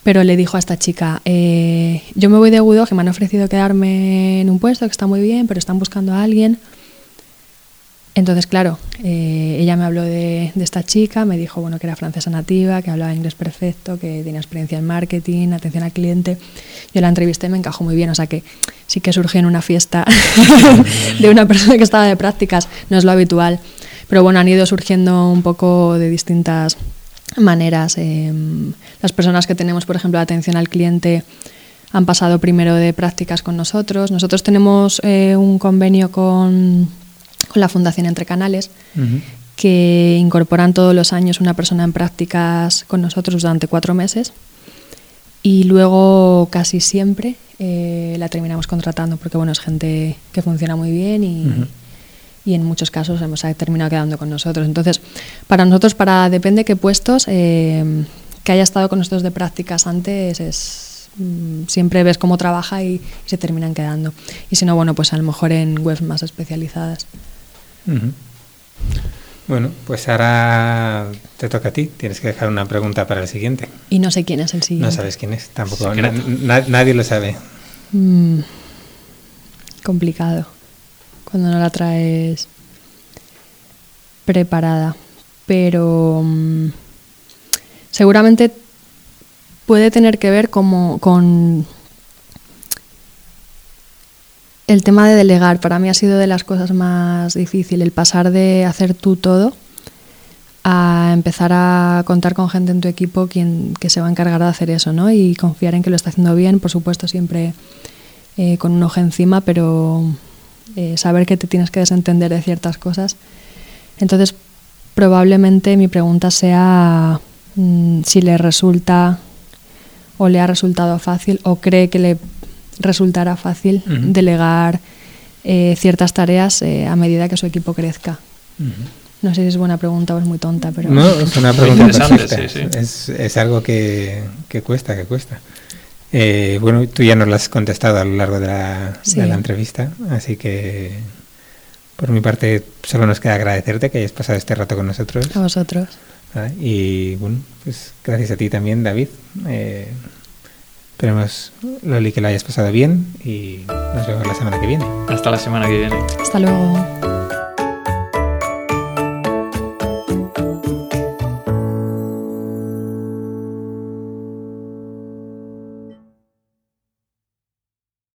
Pero le dijo a esta chica, eh, yo me voy de Udo, que me han ofrecido quedarme en un puesto, que está muy bien, pero están buscando a alguien. Entonces, claro, eh, ella me habló de, esta chica, me dijo bueno, que era francesa nativa, que hablaba inglés perfecto, que tenía experiencia en marketing, atención al cliente. Yo la entrevisté y me encajó muy bien, o sea que sí que surgió en una fiesta de una persona que estaba de prácticas, no es lo habitual. Pero bueno, han ido surgiendo un poco de distintas maneras. Eh, las personas que tenemos, por ejemplo, atención al cliente han pasado primero de prácticas con nosotros. Nosotros tenemos eh, un convenio con con la Fundación Entre Canales, uh -huh. que incorporan todos los años una persona en prácticas con nosotros durante cuatro meses y luego casi siempre eh, la terminamos contratando porque bueno es gente que funciona muy bien y, uh -huh. y en muchos casos hemos terminado quedando con nosotros. Entonces, para nosotros, para depende qué puestos, eh, que haya estado con nosotros de prácticas antes es siempre ves cómo trabaja y, y, se terminan quedando. Y si no, bueno, pues a lo mejor en webs más especializadas. Uh -huh. Bueno, pues ahora te toca a ti. Tienes que dejar una pregunta para el siguiente. Y no sé quién es el siguiente. No sabes quién es, tampoco. Na na nadie lo sabe. Mm, complicado. Cuando no la traes preparada. Pero mm, seguramente puede tener que ver como, con el tema de delegar para mí ha sido de las cosas más difíciles, el pasar de hacer tú todo a empezar a contar con gente en tu equipo quien, que se va a encargar de hacer eso, ¿no? Y confiar en que lo está haciendo bien, por supuesto siempre eh, con un ojo encima, pero eh, saber que te tienes que desentender de ciertas cosas. Entonces, probablemente mi pregunta sea mmm, si le resulta o le ha resultado fácil o cree que le resultará fácil uh -huh. delegar eh, ciertas tareas eh, a medida que su equipo crezca. Uh -huh. No sé si es buena pregunta o es muy tonta, pero... No, es una pregunta perfecta. Sí, sí. Es, es, algo que, que, cuesta, que cuesta. Eh, bueno, tú ya nos lo has contestado a lo largo de la, sí. de la entrevista, así que por mi parte solo nos queda agradecerte que hayas pasado este rato con nosotros. A vosotros. Y bueno, pues gracias a ti también, David. Eh, Esperemos, Loli, que lo hayas pasado bien y nos vemos la semana que viene. Hasta la semana que viene. Hasta luego.